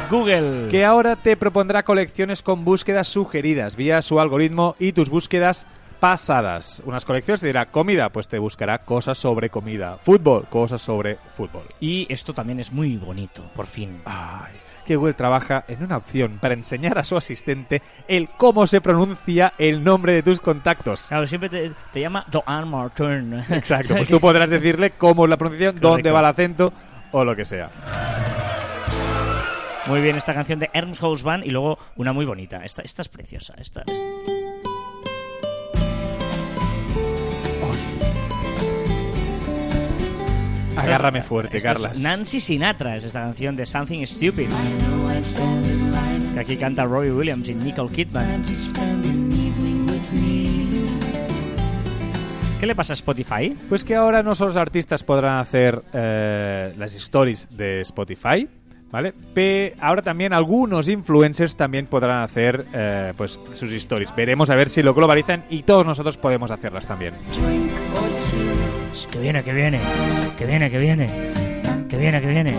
S1: Google.
S2: que ahora te propondrá colecciones con búsquedas sugeridas vía su algoritmo y tus búsquedas pasadas. Unas colecciones te dirá comida, pues te buscará cosas sobre comida. Fútbol, cosas sobre fútbol.
S1: Y esto también es muy bonito, por fin.
S2: Ay, que Google trabaja en una opción para enseñar a su asistente el cómo se pronuncia el nombre de tus contactos.
S1: Claro, siempre te, te llama Joan Martin.
S2: Exacto, pues tú podrás decirle cómo es la pronunciación, dónde va el acento o lo que sea.
S1: Muy bien, esta canción de Ernst Hausmann y luego una muy bonita. Esta, esta es preciosa. Esta es-
S2: Agárrame fuerte,
S1: esta es
S2: Carlas.
S1: Nancy Sinatra es esta canción de Something Stupid. Que aquí canta Robbie Williams y Nicole Kidman. ¿Qué le pasa a Spotify?
S2: Pues que ahora no solo los artistas podrán hacer eh, las stories de Spotify, ¿vale? Pe- ahora también algunos influencers también podrán hacer eh, pues sus stories. Veremos a ver si lo globalizan y todos nosotros podemos hacerlas también.
S1: Que viene, que viene. Que viene, que viene. Que viene, que viene.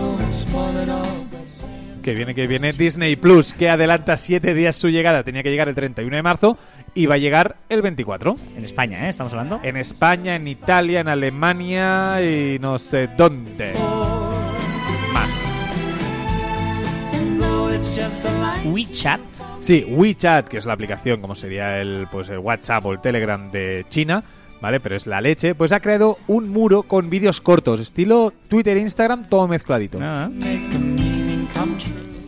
S2: Que viene, que viene Disney Plus, que adelanta siete días su llegada. Tenía que llegar el 31 de marzo y va a llegar el 24.
S1: En España, ¿eh? Estamos hablando.
S2: En España, en Italia, en Alemania y no sé dónde. Más.
S1: WeChat.
S2: Sí, WeChat, que es la aplicación, como sería el, pues, el WhatsApp o el Telegram de China, ¿vale? Pero es la leche. Pues ha creado un muro con vídeos cortos, estilo Twitter e Instagram, todo mezcladito.
S1: Ah.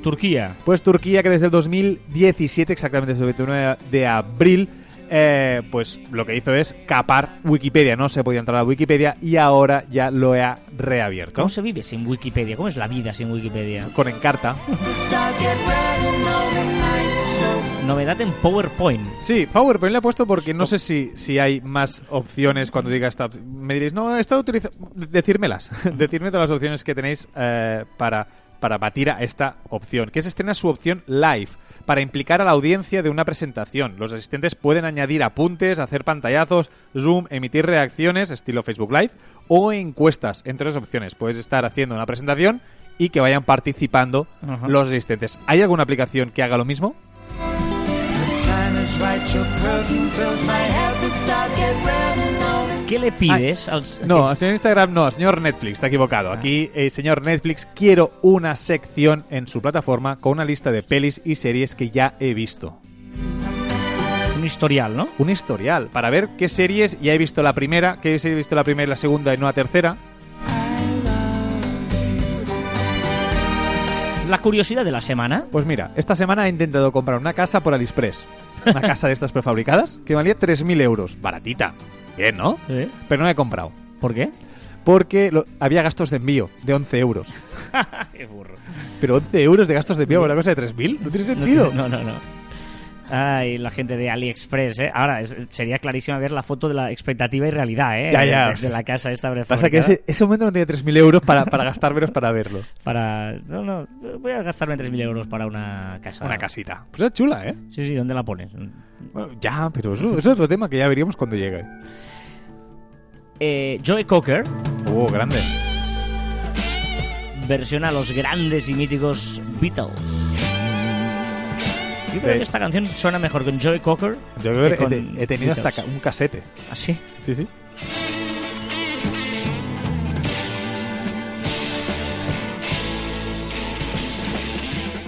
S1: Turquía.
S2: Pues Turquía, que desde el 2017, exactamente desde el 29 de abril, eh, pues lo que hizo es capar Wikipedia. No se podía entrar a Wikipedia y ahora ya lo ha reabierto.
S1: ¿Cómo se vive sin Wikipedia? ¿Cómo es la vida sin Wikipedia?
S2: Con Encarta.
S1: Novedad en PowerPoint.
S2: Sí, PowerPoint le he puesto porque no sé si, si hay más opciones cuando diga esta. Me diréis, no, he estado utilizando. Decírmelas. Decirme todas las opciones que tenéis eh, para, para batir a esta opción. Que es estrenar su opción live. Para implicar a la audiencia de una presentación. Los asistentes pueden añadir apuntes, hacer pantallazos, zoom, emitir reacciones, estilo Facebook Live, o encuestas. Entre las opciones, puedes estar haciendo una presentación y que vayan participando los asistentes. ¿Hay alguna aplicación que haga lo mismo?
S1: ¿Qué le pides al...
S2: No, al señor Instagram no, al señor Netflix, está equivocado. Aquí, eh, señor Netflix, quiero una sección en su plataforma con una lista de pelis y series que ya he visto.
S1: Un historial, ¿no?
S2: Un historial, para ver qué series ya he visto la primera, qué series he visto la primera y la segunda y no la tercera.
S1: La curiosidad de la semana.
S2: Pues mira, esta semana he intentado comprar una casa por AliExpress. Una casa de estas prefabricadas que valía 3.000 euros. Baratita. Bien, ¿no? Pero no la he comprado.
S1: ¿Por qué?
S2: Porque lo- había gastos de envío de 11 euros.
S1: Qué burro.
S2: Pero 11 euros de gastos de envío por una cosa de 3.000 no tiene sentido.
S1: No, no, no. Ay, la gente de AliExpress, ¿eh? Ahora, es- sería clarísima ver la foto de la expectativa y realidad, ¿eh?
S2: Ya, ya.
S1: De, de la casa esta
S2: Pasa que
S1: prefabricada.
S2: ese, ese momento no tenía 3.000 euros para, para gastármelos para verlo.
S1: Para... No, no, voy a gastarme 3.000 euros para una casa.
S2: Una casita. Pues es chula, ¿eh?
S1: Sí, sí, ¿dónde la pones?
S2: Bueno, ya, pero eso, eso es otro tema que ya veríamos cuando llegue.
S1: Eh, Joe Cocker
S2: Oh, grande.
S1: versiona a los grandes y míticos Beatles. Yo creo
S2: Sí.
S1: que esta canción suena mejor con Joe Cocker.
S2: Yo creo
S1: que
S2: que he,
S1: con
S2: te- he tenido hasta
S1: Beatles.
S2: un casete.
S1: ¿Así?
S2: Sí, sí.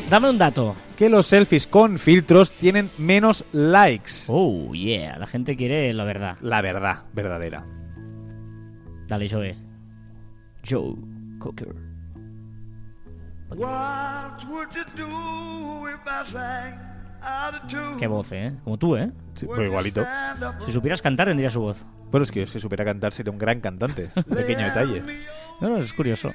S1: Dame un dato.
S2: Que los selfies con filtros tienen menos likes.
S1: Oh, yeah. La gente quiere la verdad.
S2: La verdad, verdadera.
S1: Dale, Joe. Joe Cocker.
S4: What would you do if I sang?
S1: Qué voz, ¿eh? Como tú, ¿eh?
S2: Sí, pues igualito.
S1: Si supieras cantar, tendría su voz.
S2: Bueno, es que si supiera cantar sería un gran cantante. Pequeño detalle.
S1: No, no, es curioso.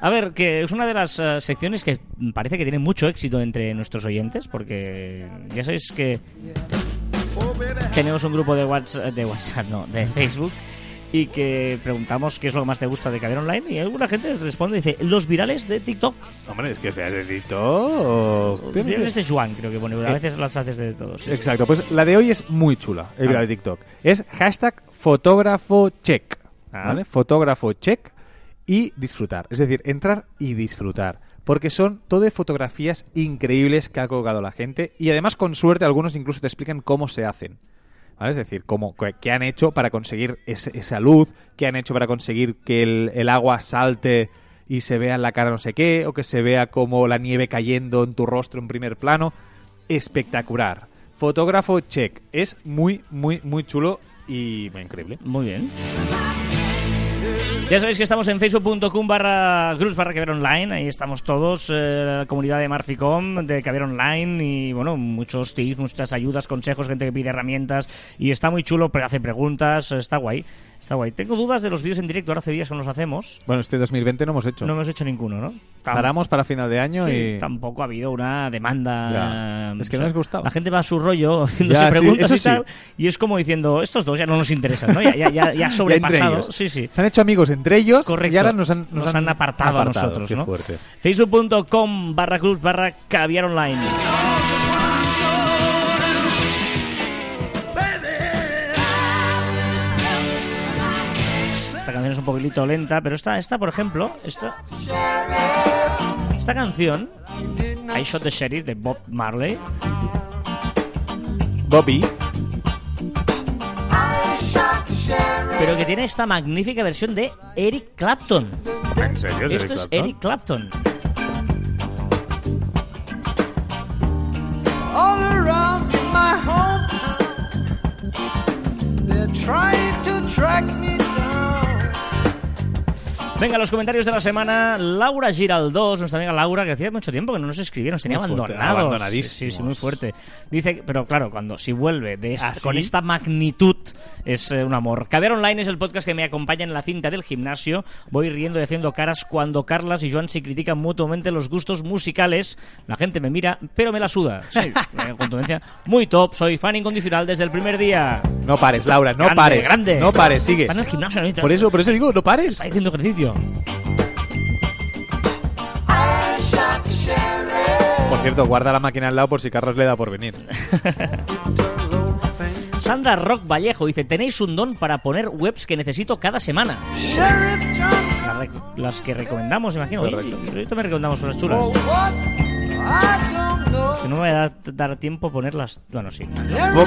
S1: A ver, que es una de las eh, secciones que parece que tiene mucho éxito entre nuestros oyentes, porque ya sabéis que tenemos un grupo de WhatsApp, de WhatsApp, no, de Facebook, y que preguntamos qué es lo que más te gusta de Caber Online, y alguna gente responde y dice, los virales de TikTok.
S2: Hombre, es que es verdadito.
S1: Los virales de Juan, creo que pone, a veces las haces de todos. sí, sí.
S2: Exacto, pues la de hoy es muy chula, el viral
S1: Ah.
S2: de TikTok. Es hashtag fotógrafo check.
S1: Ah.
S2: ¿Vale? Fotógrafo check y disfrutar. Es decir, entrar y disfrutar. Porque son todo de fotografías increíbles que ha colgado la gente y además con suerte algunos incluso te explican cómo se hacen. Es decir, cómo, qué- han hecho para conseguir esa luz, qué han hecho para conseguir que el, el agua salte y se vea en la cara no sé qué, o que se vea como la nieve cayendo en tu rostro en primer plano. Espectacular. Fotógrafo check. Es muy, muy, muy chulo y increíble.
S1: Muy bien. Ya sabéis que estamos en facebook.com barra groups barra Caber Online, ahí estamos todos, eh, la comunidad de Marficom, de Caber Online y bueno, muchos tips, muchas ayudas, consejos, gente que pide herramientas y está muy chulo, hace preguntas, está guay, está guay. Tengo dudas de los vídeos en directo, ahora hace días que no los hacemos,
S2: Bueno, este 2020 no hemos hecho.
S1: no hemos hecho ninguno, ¿no? Tam-
S2: Paramos para final de año
S1: Sí,
S2: y...
S1: tampoco ha habido una demanda.
S2: Ya. Es que no les gustaba.
S1: La gente va a su rollo haciéndose
S2: Ya, sí,
S1: preguntas
S2: eso
S1: y
S2: sí.
S1: tal. Y es como diciendo, estos dos ya no nos interesan, ¿no? Ya, ya, ya, ya sobrepasado. sí, sí.
S2: Se han hecho amigos entre ellos
S1: Correcto.
S2: y ahora nos han,
S1: Nos han apartado a nosotros,
S2: Qué
S1: ¿no? Facebook.com barra cruz barra caviar online. Canción es un poquitito lenta, pero esta, esta por ejemplo, esta, esta canción I Shot the Sheriff de Bob Marley.
S2: Bobby.
S1: Pero que tiene esta magnífica versión de Eric Clapton.
S2: ¿En serio?
S1: Esto es Eric Clapton.
S4: all around my hometown. They're trying to track me down.
S1: Venga, los comentarios de la semana. Laura Giraldós, nuestra amiga Laura, que hacía mucho tiempo que no nos escribía, nos tenía
S2: Muy fuerte,
S1: abandonados.
S2: abandonadísimos.
S1: Sí, sí, muy fuerte. Dice, pero claro, cuando si vuelve de esta-
S2: ¿Ah,
S1: con esta magnitud es eh, un amor. Caber Online es el podcast que me acompaña en la cinta del gimnasio. Voy riendo y haciendo caras cuando Carlas y Joan se critican mutuamente los gustos musicales. La gente me mira, pero me la suda. Sí, eh, contundencia. Muy top, soy fan incondicional desde el primer día.
S2: No pares, Laura, no
S1: Grande,
S2: pares.
S1: grande.
S2: No pares, sigue.
S1: Está en el gimnasio, ¿no?
S2: Por eso, por eso digo, no pares.
S1: está haciendo ejercicio.
S2: Por cierto, guarda la máquina al lado por si Carlos le da por venir.
S1: Sandra Rock Vallejo dice, tenéis un don para poner webs que necesito cada semana. Las, que recomendamos, imagino.
S2: Correcto.
S1: también recomendamos cosas chulas. Que no me va a dar, dar tiempo a ponerlas. Bueno, sí.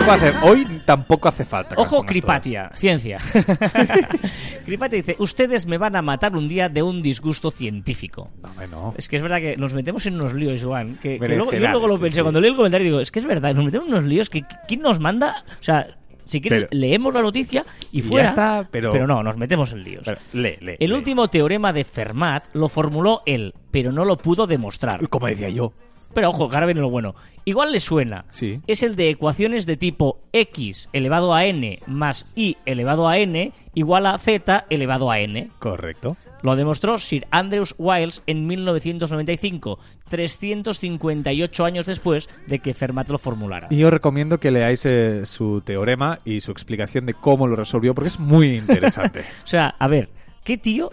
S2: Hace- hoy tampoco hace falta.
S1: Ojo, Cripatia, ciencia. Cripatia dice, ustedes me van a matar un día de un disgusto científico.
S2: No, no.
S1: Es que es verdad que nos metemos en unos líos, Joan. Que, que luego, yo luego lo pensé,
S2: sí.
S1: cuando leí el comentario digo, es que es verdad, nos metemos en unos líos que ¿quién nos manda? O sea, si quieres,
S2: Pero-
S1: leemos la noticia y
S2: Y ya
S1: fuera.
S2: está, pero-
S1: no, nos metemos en líos.
S2: Pero, lee, lee,
S1: el
S2: lee.
S1: último teorema de Fermat lo formuló él, pero no lo pudo demostrar.
S2: Como decía yo.
S1: Pero ojo, ahora viene lo bueno. Igual le suena.
S2: Sí.
S1: Es el de ecuaciones de tipo x elevado a n más y elevado a n igual a z elevado a n.
S2: Correcto.
S1: Lo demostró Sir Andrews Wiles en 1995, 358 años después de que Fermat lo formulara.
S2: Y os recomiendo que leáis eh, su teorema y su explicación de cómo lo resolvió, porque es muy interesante.
S1: O sea, a ver, ¿qué tío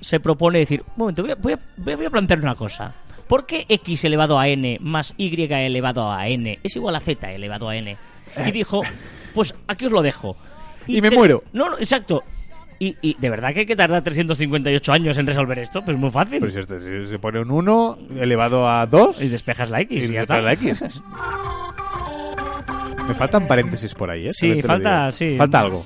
S1: se propone decir, un momento, a- voy a- voy a plantear una cosa. ¿Por qué x elevado a n más y elevado a n es igual a z elevado a n? Y dijo, pues aquí os lo dejo.
S2: Y me muero.
S1: No, no, exacto. Y, y de verdad que hay que tardar 358 años en resolver esto, pues muy fácil.
S2: pues este, se, se pone un 1 elevado a 2
S1: y despejas la X y,
S2: y
S1: ya
S2: está la X. Me faltan paréntesis por ahí, ¿eh?
S1: Sí, falta- sí.
S2: Falta algo.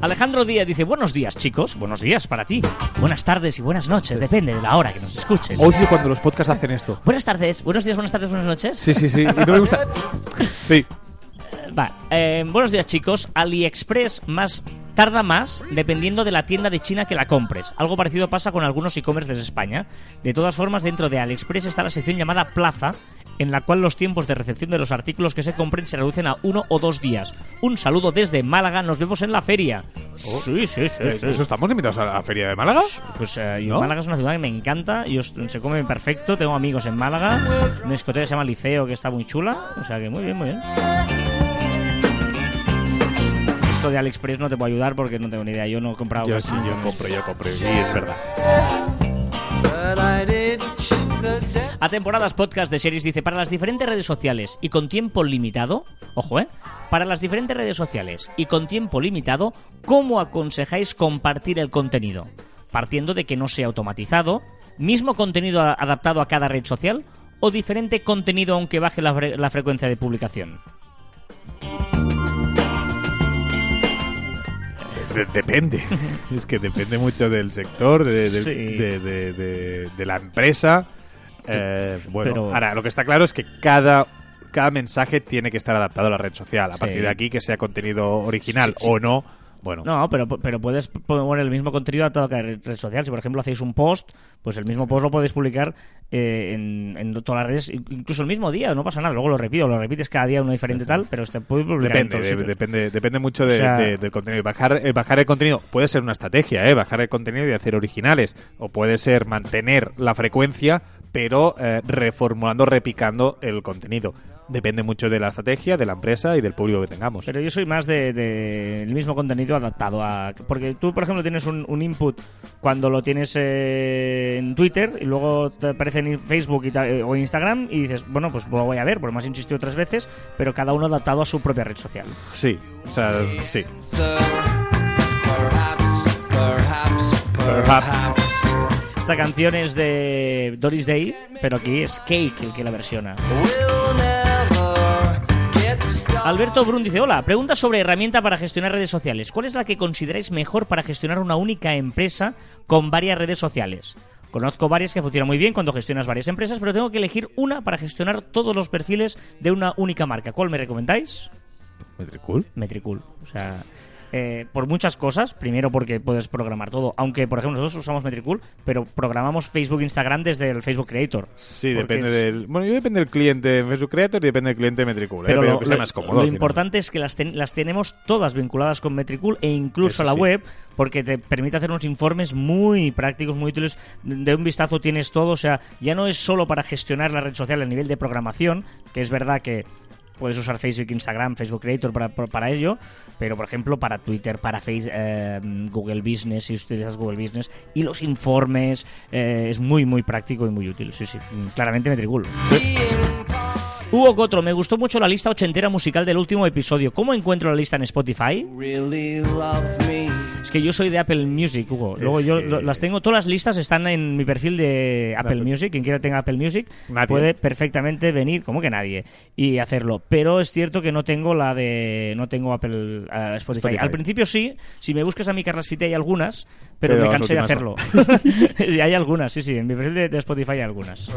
S1: Alejandro Díaz dice, buenos días chicos, buenos días para ti. Buenas tardes y buenas noches, depende de la hora que nos escuches.
S2: Odio cuando los podcasts hacen esto.
S1: Buenas tardes, buenos días, buenas tardes, buenas noches.
S2: Sí, sí, sí. Y no me gusta. Sí.
S1: Va, eh, buenos días chicos. AliExpress más tarda más dependiendo de la tienda de China que la compres. Algo parecido pasa con algunos e-commerce desde España. De todas formas, dentro de AliExpress está la sección llamada Plaza, en la cual los tiempos de recepción de los artículos que se compren se reducen a uno o dos días. Un saludo desde Málaga, nos vemos en la feria. Sí, sí, sí.
S2: Eh,
S1: sí.
S2: ¿Eso estamos invitados a la feria de Málaga?
S1: Pues eh, yo-
S2: ¿No?
S1: Málaga es una ciudad que me encanta y os- se come perfecto. Tengo amigos en Málaga, una discoteca que se llama Liceo que está muy chula. O sea que muy bien, muy bien. Esto de AliExpress no te puedo ayudar porque no tengo ni idea. Yo no he comprado.
S2: Yo sí, yo compro, yo compro. Sí, es verdad.
S1: A temporadas podcast de series dice para las diferentes redes sociales y con tiempo limitado, ojo, eh, para las diferentes redes sociales y con tiempo limitado, ¿cómo aconsejáis compartir el contenido? Partiendo de que no sea automatizado, mismo contenido adaptado a cada red social o diferente contenido aunque baje la, fre- la frecuencia de publicación.
S2: De- depende. es que depende mucho del sector, de, de-
S1: Sí.
S2: de- la empresa. Eh, bueno,
S1: pero-
S2: ahora lo que está claro es que cada, cada mensaje tiene que estar adaptado a la red social. A
S1: Sí.
S2: partir de aquí, que sea contenido original
S1: sí.
S2: o no, bueno.
S1: No, pero, pero puedes poner el mismo contenido a toda red social. Si, por ejemplo, hacéis un post, pues el mismo post lo podéis publicar eh, en, en todas las redes, incluso el mismo día, no pasa nada. Luego lo repito, lo repites cada día uno diferente tal, pero este puede publicar en
S2: Depende,
S1: todos
S2: de- depende, depende mucho de-
S1: O sea-
S2: de- del contenido. Bajar, eh, bajar el contenido puede ser una estrategia, ¿eh? bajar el contenido y hacer originales. O puede ser mantener la frecuencia, pero eh, reformulando, repicando el contenido. Depende mucho de la estrategia, de la empresa y del público que tengamos.
S1: Pero yo soy más del de, el mismo contenido adaptado a... Porque tú, por ejemplo, tienes un, un input cuando lo tienes eh, en Twitter y luego te aparece en Facebook y ta- eh, o Instagram y dices, bueno, pues lo voy a ver, porque me has insistido tres veces, pero cada uno adaptado a su propia red social.
S2: Sí, o sea, sí.
S5: Perhaps.
S1: Esta canción es de Doris Day, pero aquí es Cake el que la versiona. Alberto Brun dice, hola, pregunta sobre herramienta para gestionar redes sociales. ¿Cuál es la que consideráis mejor para gestionar una única empresa con varias redes sociales? Conozco varias que funcionan muy bien cuando gestionas varias empresas, pero tengo que elegir una para gestionar todos los perfiles de una única marca. ¿Cuál me recomendáis?
S2: Metricool.
S1: Metricool. O sea, eh, por muchas cosas. Primero porque puedes programar todo. Aunque, por ejemplo, nosotros usamos Metricool, pero programamos Facebook e Instagram desde el Facebook Creator.
S2: Sí, depende
S1: es-
S2: del. Bueno, yo depende del cliente de Facebook Creator y depende del cliente de Metricool. ¿eh?
S1: Pero lo,
S2: que sea más cómodo.
S1: lo importante es que las, ten- las tenemos todas vinculadas con Metricool e incluso
S2: Eso
S1: la
S2: sí.
S1: web, porque te permite hacer unos informes muy prácticos, muy útiles. De de un vistazo tienes todo, o sea, ya no es solo para gestionar la red social a nivel de programación, que es verdad que puedes usar Facebook, Instagram, Facebook Creator para, para- ello, pero por ejemplo para Twitter, para Face, eh, Google Business, si utilizas Google Business, y los informes, eh, es muy, muy práctico y muy útil. Sí, sí, mm, claramente Metricool. Hugo Cotro, me gustó mucho la lista ochentera musical del último episodio. ¿Cómo encuentro la lista en Spotify?
S5: Really love me.
S1: Es que yo soy de Apple Music, Hugo. Luego
S2: Es
S1: yo
S2: que-
S1: las tengo, todas las listas están en mi perfil de Apple
S2: Apple.
S1: Music. Quien quiera tenga Apple Music
S2: Nadie.
S1: puede perfectamente venir, como que nadie, y hacerlo. Pero es cierto que no tengo la de, no tengo Apple eh, Spotify.
S2: Spotify.
S1: Al principio sí, si me buscas a mi Carlas Fite hay algunas, pero,
S2: Pero
S1: me cansé de hacerlo. Y hay algunas, sí, sí, en mi perfil de, de Spotify hay algunas.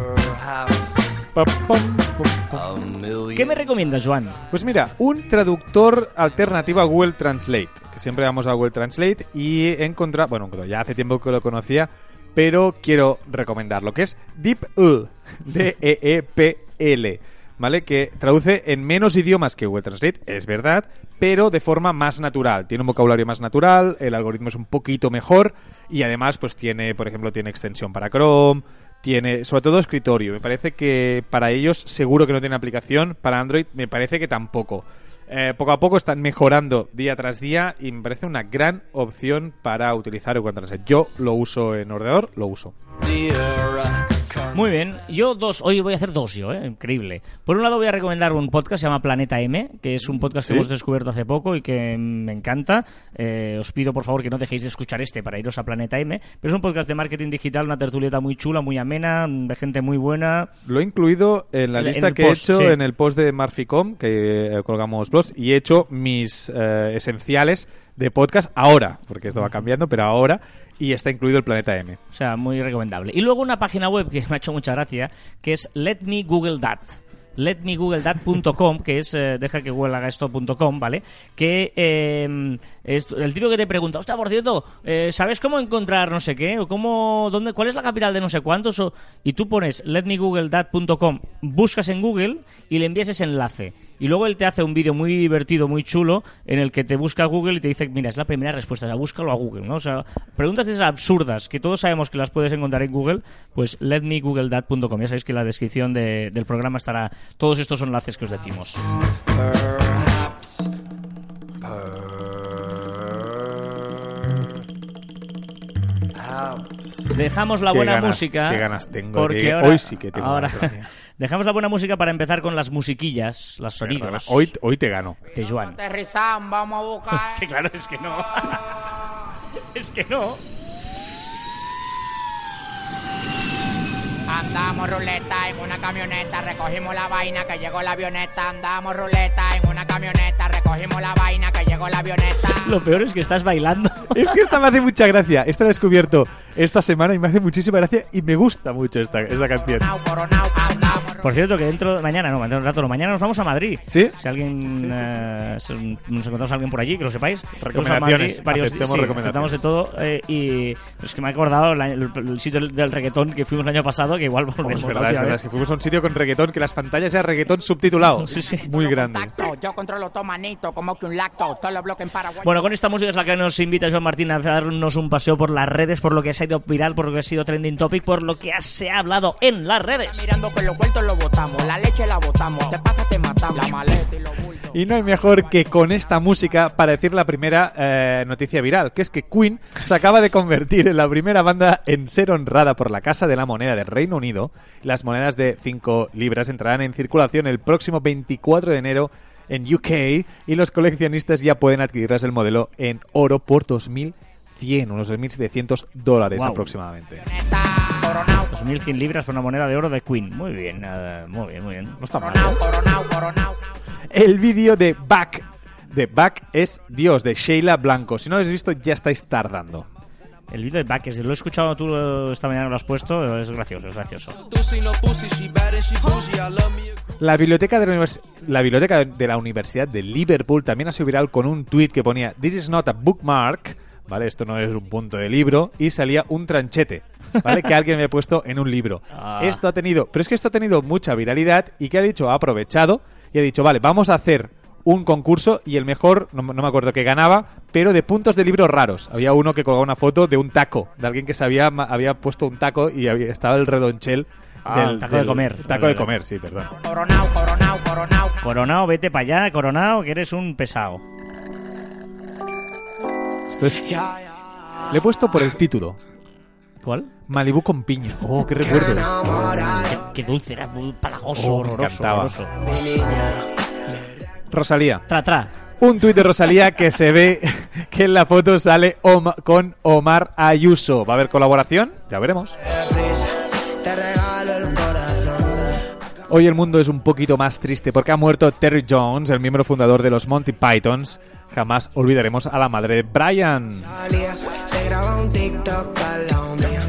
S1: ¿Qué me recomiendas, Joan?
S2: Pues mira, un traductor alternativo a Google Translate, que siempre vamos a Google Translate y he encontrado, bueno, ya hace tiempo que lo conocía, pero quiero recomendarlo, que es DeepL, D-E-E-P-L, ¿vale? Que traduce en menos idiomas que Google Translate, es verdad, pero de forma más natural. Tiene un vocabulario más natural, el algoritmo es un poquito mejor y además pues tiene, por ejemplo, tiene extensión para Chrome, tiene sobre todo escritorio. Me parece que para ellos seguro que no tiene aplicación, para Android me parece que tampoco. Eh, poco a poco están mejorando día tras día y me parece una gran opción para utilizar Translate. Yo lo uso en ordenador, lo uso.
S1: Muy bien, yo dos, hoy voy a hacer dos yo, ¿eh? increíble. Por un lado voy a recomendar un podcast que se llama Planeta M, que es un podcast que
S2: ¿Sí?
S1: hemos descubierto hace poco y que me encanta. Eh, os pido por favor que no dejéis de escuchar este para iros a Planeta M, pero es un podcast de marketing digital, una tertulieta muy chula, muy amena, de gente muy buena.
S2: Lo he incluido en la lista que
S1: post,
S2: he hecho
S1: sí.
S2: en el post de Marficom, que eh, colgamos blogs, y he hecho mis eh, esenciales de podcast ahora, porque esto va cambiando, pero ahora, y está incluido el Planeta M.
S1: O sea, muy recomendable. Y luego una página web que me ha hecho mucha gracia, que es Let Me Google That. letmegooglethat.com, que es eh, deja que Google haga esto.com, ¿vale? Que eh, es el tipo que te pregunta, hostia, por cierto, eh, ¿sabes cómo encontrar no sé qué? ¿O cómo, dónde, cuál es la capital de no sé cuántos? Y tú pones letmegooglethat.com, buscas en Google y le envías ese enlace. Y luego él te hace un vídeo muy divertido, muy chulo, en el que te busca Google y te dice, mira, es la primera respuesta, o sea, búscalo a Google, ¿no? O sea, preguntas de esas absurdas, que todos sabemos que las puedes encontrar en Google, pues letmegooglethat.com. Ya sabéis que en la descripción de- del programa estará todos estos enlaces que os decimos.
S5: Perhaps. Perhaps.
S1: Dejamos la buena
S2: ganas-
S1: música.
S2: qué ganas tengo
S1: Porque
S2: de-
S1: ahora,
S2: hoy sí que tengo
S1: ahora-. Dejamos la buena música para empezar con las musiquillas, los sonidos.
S2: Hoy, hoy te gano.
S1: de Joan.
S6: Aterrizan, vamos a buscar.
S1: Que claro, es que no. es que no.
S6: Andamos ruleta en una camioneta, recogimos la vaina que llegó la avioneta. Andamos ruleta en una camioneta, recogimos la vaina que llegó la avioneta.
S1: Lo peor es que estás bailando.
S2: Es que esta me hace mucha gracia. Esta la he descubierto esta semana y me hace muchísima gracia y me gusta mucho esta, esta canción.
S6: Coronao, coronao, andamos
S1: Por cierto, que dentro de mañana, no, dentro de un rato, no, mañana nos vamos a Madrid.
S2: ¿Sí?
S1: Si alguien, eh, si nos encontramos a alguien por allí, que lo sepáis.
S2: Recomendaciones,
S1: Vamos a Madrid varios sí,
S2: recomendaciones.
S1: de todo. eh, y es que me he acordado la- el, el sitio del, del reggaetón que fuimos el año pasado, que igual volvemos
S2: es verdad, es verdad. Es que fuimos a un sitio con reggaetón, que las pantallas eran reggaetón subtitulado.
S1: Sí, sí.
S2: Muy grande.
S6: contacto. Yo controlo todo manito, como que un lacto. Todos los bloques en Paraguay.
S1: Bueno, con esta música es la que nos invita Joan Martín a darnos un paseo por las redes, por lo que se ha ido viral, por lo que ha sido trending topic, por lo que se ha hablado en las redes.
S6: Mirando que los vueltos lo botamos, la leche la botamos. Te pasa, te matamos. La maleta y los bultos.
S2: Y no hay mejor que con esta música para decir la primera eh, noticia viral, que es que Queen se acaba de convertir en la primera banda en ser honrada por la Casa de la Moneda del Reino Unido. Las monedas de 5 libras entrarán en circulación el próximo 24 de enero en UK y los coleccionistas ya pueden adquirirlas el modelo en oro por 2100, unos 2.700 dólares aproximadamente.
S6: Avioneta, coronao,
S1: 2.100 libras por una moneda de oro de Queen. Muy bien, eh, muy bien, muy bien. No está mal.
S6: coronao, coronao, coronao.
S2: El vídeo de Back, de Back es Dios, de Sheila Blanco. Si no lo habéis visto, ya estáis tardando.
S1: El vídeo de Backes, lo he escuchado tú eh, esta mañana, lo has puesto, es gracioso, es gracioso.
S2: La biblioteca, de la, univers- la biblioteca de la Universidad de Liverpool también ha sido viral con un tuit que ponía This is not a bookmark, ¿vale? Esto no es un punto de libro, y salía un tranchete, ¿vale? que alguien me ha puesto en un libro.
S1: Ah.
S2: Esto ha tenido, pero es que esto ha tenido mucha viralidad y que ha dicho, ha aprovechado y ha dicho, vale, vamos a hacer un concurso y el mejor, no, no me acuerdo qué ganaba, pero de puntos de libros raros. Había uno que colgaba una foto de un taco, de alguien que se había, ma- había puesto un taco y había, estaba el redonchel
S1: Ah, taco de comer.
S2: Taco
S1: Vale,
S2: de
S1: vale.
S2: comer, sí, perdón.
S6: Coronao, coronao, coronao.
S1: Coronado, vete para allá, Coronado, que eres un pesado.
S2: Le he puesto por el título.
S1: ¿Cuál?
S2: Malibú con piña. Oh, qué recuerdo.
S1: Qué, qué dulce, era muy palagoso,
S2: Oh, me
S1: horroroso,
S2: encantaba.
S1: horroroso.
S2: Rosalía.
S1: Tra, tra.
S2: Un tuit de Rosalía que se ve que en la foto sale Oma- con Omar Ayuso. ¿Va a haber colaboración? Ya veremos. Hoy el mundo es un poquito más triste porque ha muerto Terry Jones, el miembro fundador de los Monty Pythons. Jamás olvidaremos a la madre de Brian.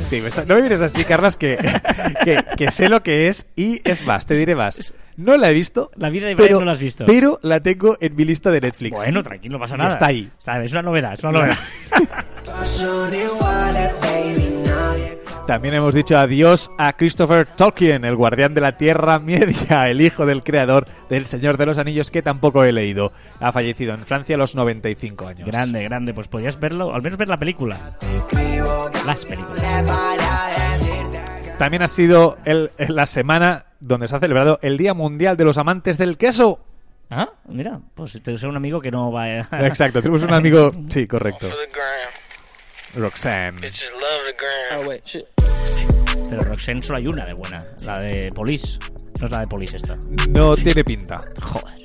S2: Sí, me está- no me mires así, Carlas, que, que, que sé lo que es y es más, te diré más. No la he visto.
S1: La vida de Brian
S2: pero,
S1: no la has visto.
S2: Pero la tengo en mi lista de Netflix.
S1: Bueno, tranquilo, no pasa
S2: Y
S1: nada.
S2: está ahí.
S1: O sea, es una novedad, es una novedad.
S2: También hemos dicho adiós a Christopher Tolkien, el guardián de la Tierra Media, el hijo del creador del Señor de los Anillos, que tampoco he leído. Ha fallecido en Francia a los 95 años.
S1: grande, grande. Pues podías verlo, al menos ver la película. Las películas.
S2: También ha sido el- la semana donde se ha celebrado el Día Mundial de los Amantes del Queso.
S1: Ah, mira, pues te soy un amigo que no va a...
S2: Exacto, tenemos un amigo... Sí, correcto. Roxanne.
S1: Pero Roxanne solo hay una de buena, la de Police. No es la de Police esta.
S2: No tiene pinta.
S1: Joder.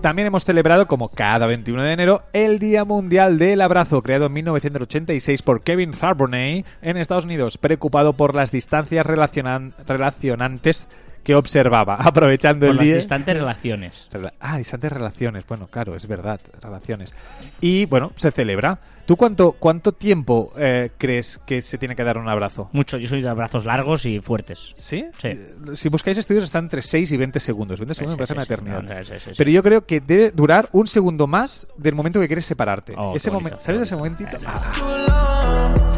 S2: También hemos celebrado, como cada 21 de enero, el Día Mundial del Abrazo, creado en 1986 por Kevin Tharbonnet en Estados Unidos, preocupado por las distancias relacionan- relacionantes que observaba, aprovechando
S1: Con
S2: el
S1: las
S2: día...
S1: distantes relaciones.
S2: Rela- Ah, distantes relaciones. Bueno, claro, es verdad, relaciones. Y bueno, se celebra. ¿Tú cuánto, cuánto tiempo eh, crees que se tiene que dar un abrazo?
S1: Mucho, yo soy de brazos largos y fuertes.
S2: ¿Sí?
S1: Sí.
S2: Eh, Si buscáis estudios está entre 6 y 20 segundos. 20 segundos me
S1: sí,
S2: parece
S1: sí,
S2: una eternidad.
S1: Sí.
S2: Pero yo creo que debe durar un segundo más del momento que quieres separarte.
S1: Oh,
S2: ese
S1: bonito,
S2: ¿Sabes ese momentito? Ah.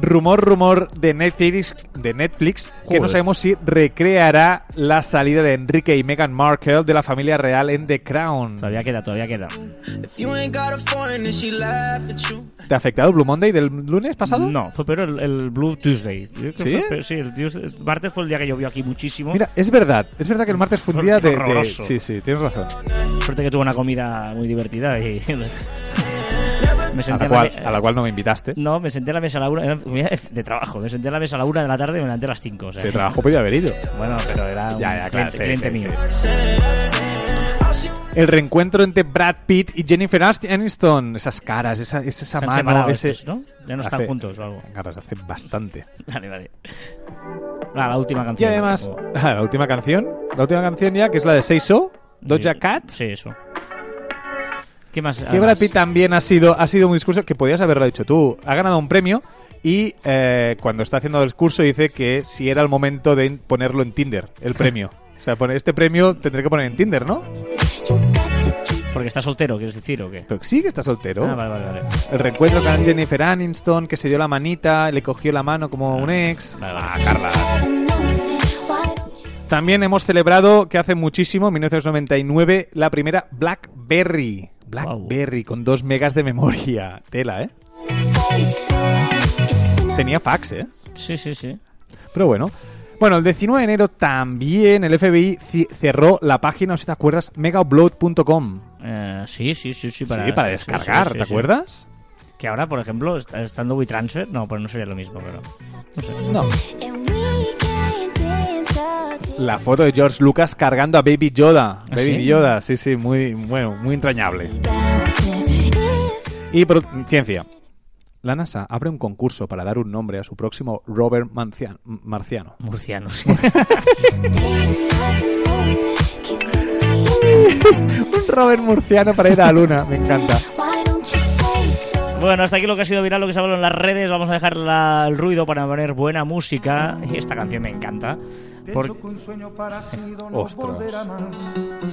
S2: Rumor, rumor de Netflix, de Netflix que
S1: Joder.
S2: no sabemos si recreará la salida de Enrique y Meghan Markle de la familia real en The Crown.
S1: Todavía queda, todavía queda.
S2: ¿Te ha afectado el Blue Monday del lunes pasado?
S1: No, fue peor el, el Blue Tuesday.
S2: ¿Sí?
S1: fue sí, el Tuesday- martes fue el día que llovió aquí muchísimo.
S2: Mira, es verdad, es verdad que el martes fue un día de, de-. Sí, sí, tienes razón.
S1: Suerte que tuve una comida muy divertida y me
S2: A la, cual,
S1: me-
S2: a la cual no me invitaste.
S1: No, me senté en la mesa a la una, de trabajo, me senté en la mesa a la una de la tarde y me levanté a las cinco. O sea,
S2: De trabajo podía haber ido.
S1: Bueno, pero era un
S2: Ya, ya, claro,
S1: cliente,
S2: sí,
S1: cliente
S2: sí,
S1: mío.
S2: El reencuentro entre Brad Pitt y Jennifer Aniston. Esas caras, esa, esa, esa
S1: Se han
S2: mano. ese...
S1: estos, ¿no? Ya no están juntos o algo.
S2: Caras, hace bastante.
S1: Vale, vale. Va, la última
S2: Y
S1: canción.
S2: además,
S1: Oh.
S2: ah, la última canción. La última canción ya, que es la de Seiso, Doja Cat.
S1: Sí, eso. ¿Qué más?
S2: Que? Brad Pitt también ha sido, ha sido un discurso que podías haberlo dicho tú. Ha ganado un premio y eh, cuando está haciendo el discurso dice que si era el momento de ponerlo en Tinder, el premio. O sea, pone, este premio tendré que poner en Tinder, ¿no?
S1: Porque está soltero, ¿quieres decir o qué?
S2: Pero sí que está soltero.
S1: Ah, vale, vale, vale.
S2: El reencuentro con Jennifer Aniston, que se dio la manita, le cogió la mano como un ex.
S1: Vale, vale.
S2: Ah, Carla. También hemos celebrado que hace muchísimo, en 1999, la primera BlackBerry. BlackBerry, con dos megas de memoria. Tela, ¿eh? Tenía fax, ¿eh?
S1: Sí, sí, sí.
S2: Pero bueno. Bueno, el 19 de enero también el FBI cerró la página, no sé si te acuerdas, megaupload.com.
S1: Eh, sí, sí, sí, sí.
S2: sí, para descargar,
S1: sí, sí,
S2: ¿te
S1: sí.
S2: acuerdas?
S1: Que ahora, por ejemplo, est- estando WeTransfer, no, pues no sería lo mismo, pero. No sé.
S2: No. La foto de George Lucas cargando a Baby Yoda. Baby
S1: sí?
S2: Yoda, sí, sí, muy, bueno, muy entrañable. Y por ciencia. La NASA abre un concurso para dar un nombre a su próximo mancian- marciano.
S1: Murcianos.
S2: Un rover murciano para ir a la luna, me encanta.
S1: Bueno, hasta aquí lo que ha sido viral, lo que se ha hablado en las redes. Vamos a dejar la- el ruido para poner buena música. Y esta canción me encanta. Porque
S2: Ostras.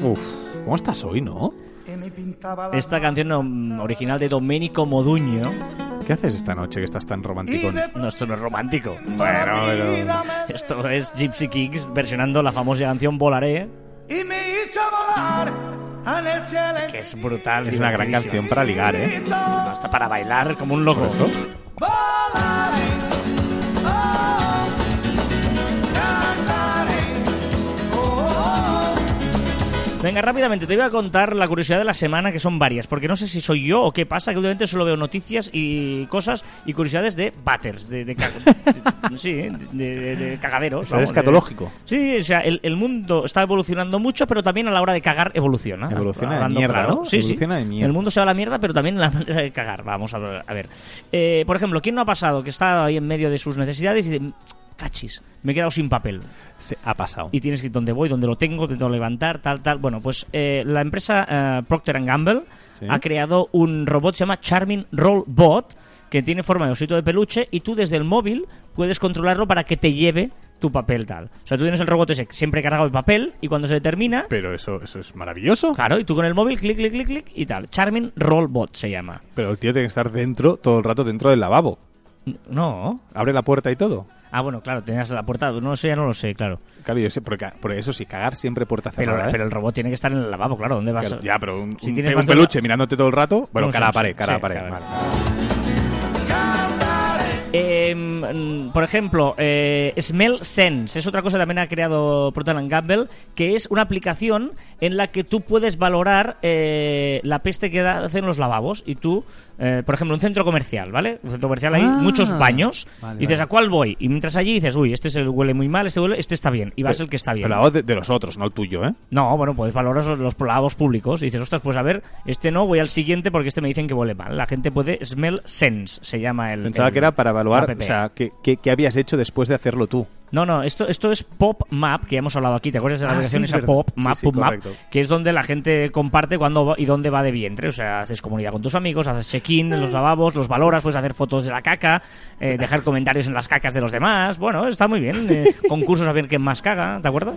S2: Uf, ¿cómo estás hoy, no?
S1: Esta canción original de Domenico Modugno.
S2: ¿Qué haces esta noche que estás tan romántico?
S1: No, esto no es romántico.
S2: Bueno, pero...
S1: Esto es Gypsy Kings versionando la famosa canción Volaré,
S4: Y me hizo volar.
S1: Que es brutal.
S2: Es una gran canción para ligar, ¿eh?
S1: Hasta para bailar como un loco.
S4: Oh,
S1: Venga, rápidamente, te voy a contar la curiosidad de la semana, que son varias, porque no sé si soy yo o qué pasa, que últimamente solo veo noticias y cosas y curiosidades de batters, de, de de- sí, de, de- de cagaderos.
S2: Es
S1: vamos,
S2: escatológico.
S1: Sí, o sea, el, el mundo está evolucionando mucho, pero también a la hora de cagar evoluciona.
S2: Evoluciona de mierda,
S1: claro.
S2: ¿no?
S1: Sí,
S2: Evoluciona
S1: sí.
S2: de mierda.
S1: El mundo se va a la mierda, pero también la manera de cagar. Vamos a ver. A ver. Eh, por ejemplo, ¿quién no ha pasado que está ahí en medio de sus necesidades y dice, cachis, me he quedado sin papel?
S2: Se ha pasado.
S1: y tienes que ir donde voy, donde lo tengo, te tengo que levantar, tal, tal. Bueno, pues eh, la empresa eh, Procter Gamble
S2: Sí.
S1: ha creado un robot que se llama Charming Roll Bot que tiene forma de osito de peluche y tú desde el móvil puedes controlarlo para que te lleve tu papel tal. O sea, tú tienes el robot ese siempre cargado de papel y cuando se termina,
S2: Pero eso, eso es maravilloso.
S1: claro, y tú con el móvil clic, clic, clic, clic y tal. Charming Roll Bot se llama.
S2: Pero el tío tiene que estar dentro, todo el rato dentro del lavabo.
S1: No.
S2: Abre la puerta y todo.
S1: Ah, bueno, claro, tenías la puerta, no sé, ya no lo sé, claro.
S2: Claro, yo sé, porque, por eso sí, cagar siempre puerta
S1: Pero,
S2: cerrada. ¿eh?
S1: pero el robot tiene que estar en el lavabo, claro, ¿dónde vas?
S2: Claro, ya, pero un,
S1: Si
S2: un-
S1: tienes
S2: un peluche mirándote todo el rato, bueno,
S1: No
S2: cara a pared,
S1: sí,
S2: cara a
S1: sí,
S2: pared.
S1: cara a
S2: vale.
S1: Eh, mm, por ejemplo, eh, Smell Sense es otra cosa que también ha creado Procter Gamble, que es una aplicación en la que tú puedes valorar eh, la peste que hacen los lavabos. Y tú, eh, por ejemplo, un centro comercial, ¿vale? Un centro comercial hay
S2: Ah.
S1: muchos baños.
S2: Vale,
S1: y dices,
S2: vale.
S1: ¿a cuál voy? Y mientras allí dices, uy, este se huele muy mal, este huele, este está bien. Y vas el que está bien.
S2: Pero la voz de, de los otros, no el tuyo, ¿eh?
S1: No, bueno, puedes valorar los, los lavabos públicos. Y dices, ostras, pues a ver, este no, voy al siguiente porque este me dicen que huele mal. La gente puede Smell Sense, se llama el.
S2: Pensaba
S1: el-
S2: que era para evaluar, o sea, ¿qué, qué, qué habías hecho después de hacerlo tú?
S1: No, no, esto, esto es Pop Map, que ya hemos hablado aquí. ¿Te acuerdas de la
S2: Ah,
S1: aplicación
S2: sí, es
S1: esa
S2: verdad.
S1: Pop
S2: Sí,
S1: Map,
S2: sí,
S1: Pop Map? Que es donde la gente comparte cuándo va- y dónde va de vientre. O sea, haces comunidad con tus amigos, haces check-in en los lavabos, los valoras, puedes hacer fotos de la caca, eh, dejar comentarios en las cacas de los demás. Bueno, está muy bien. eh, concursos a ver quién más caga, ¿te acuerdas?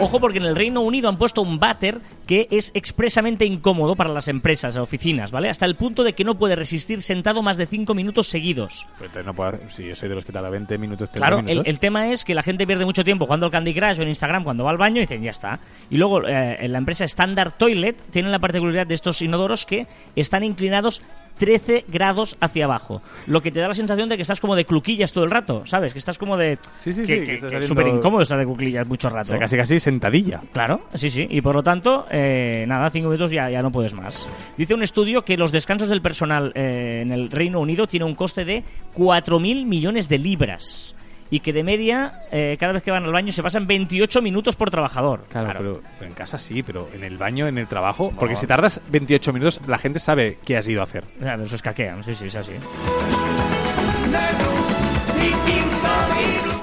S1: Ojo porque en el Reino Unido han puesto un váter que es expresamente incómodo para las empresas, oficinas, ¿vale? Hasta el punto de que no puede resistir sentado más de 5 minutos seguidos.
S2: Pues entonces no puedo, si yo soy de los que tarda 20 minutos, 30
S1: Claro, el,
S2: minutos.
S1: el tema es que la gente pierde mucho tiempo jugando al Candy Crush o en Instagram cuando va al baño y dicen ya está. Y luego eh, en la empresa Standard Toilet tienen la particularidad de estos inodoros que están inclinados 13 grados hacia abajo. Lo que te da la sensación de que estás como de cluquillas todo el rato, ¿sabes? Que estás como de...
S2: Sí, sí,
S1: que,
S2: sí,
S1: que-
S2: que
S1: es
S2: haciendo-
S1: súper incómodo estar de cluquillas mucho
S2: O
S1: rato.
S2: sea, casi casi sentadilla.
S1: Claro, sí, sí. Y por lo tanto, eh, nada, cinco minutos ya, ya no puedes más. Dice un estudio que los descansos del personal eh, en el Reino Unido tienen un coste de 4.000 millones de libras. Y que de media, eh, cada vez que van al baño, se pasan 28 minutos por trabajador.
S2: Claro, Pero, pero en casa sí, pero en el baño, en el trabajo. Porque si tardas 28 minutos, la gente sabe qué has ido a hacer.
S1: Claro, eso es caquean, sí, sí, es así.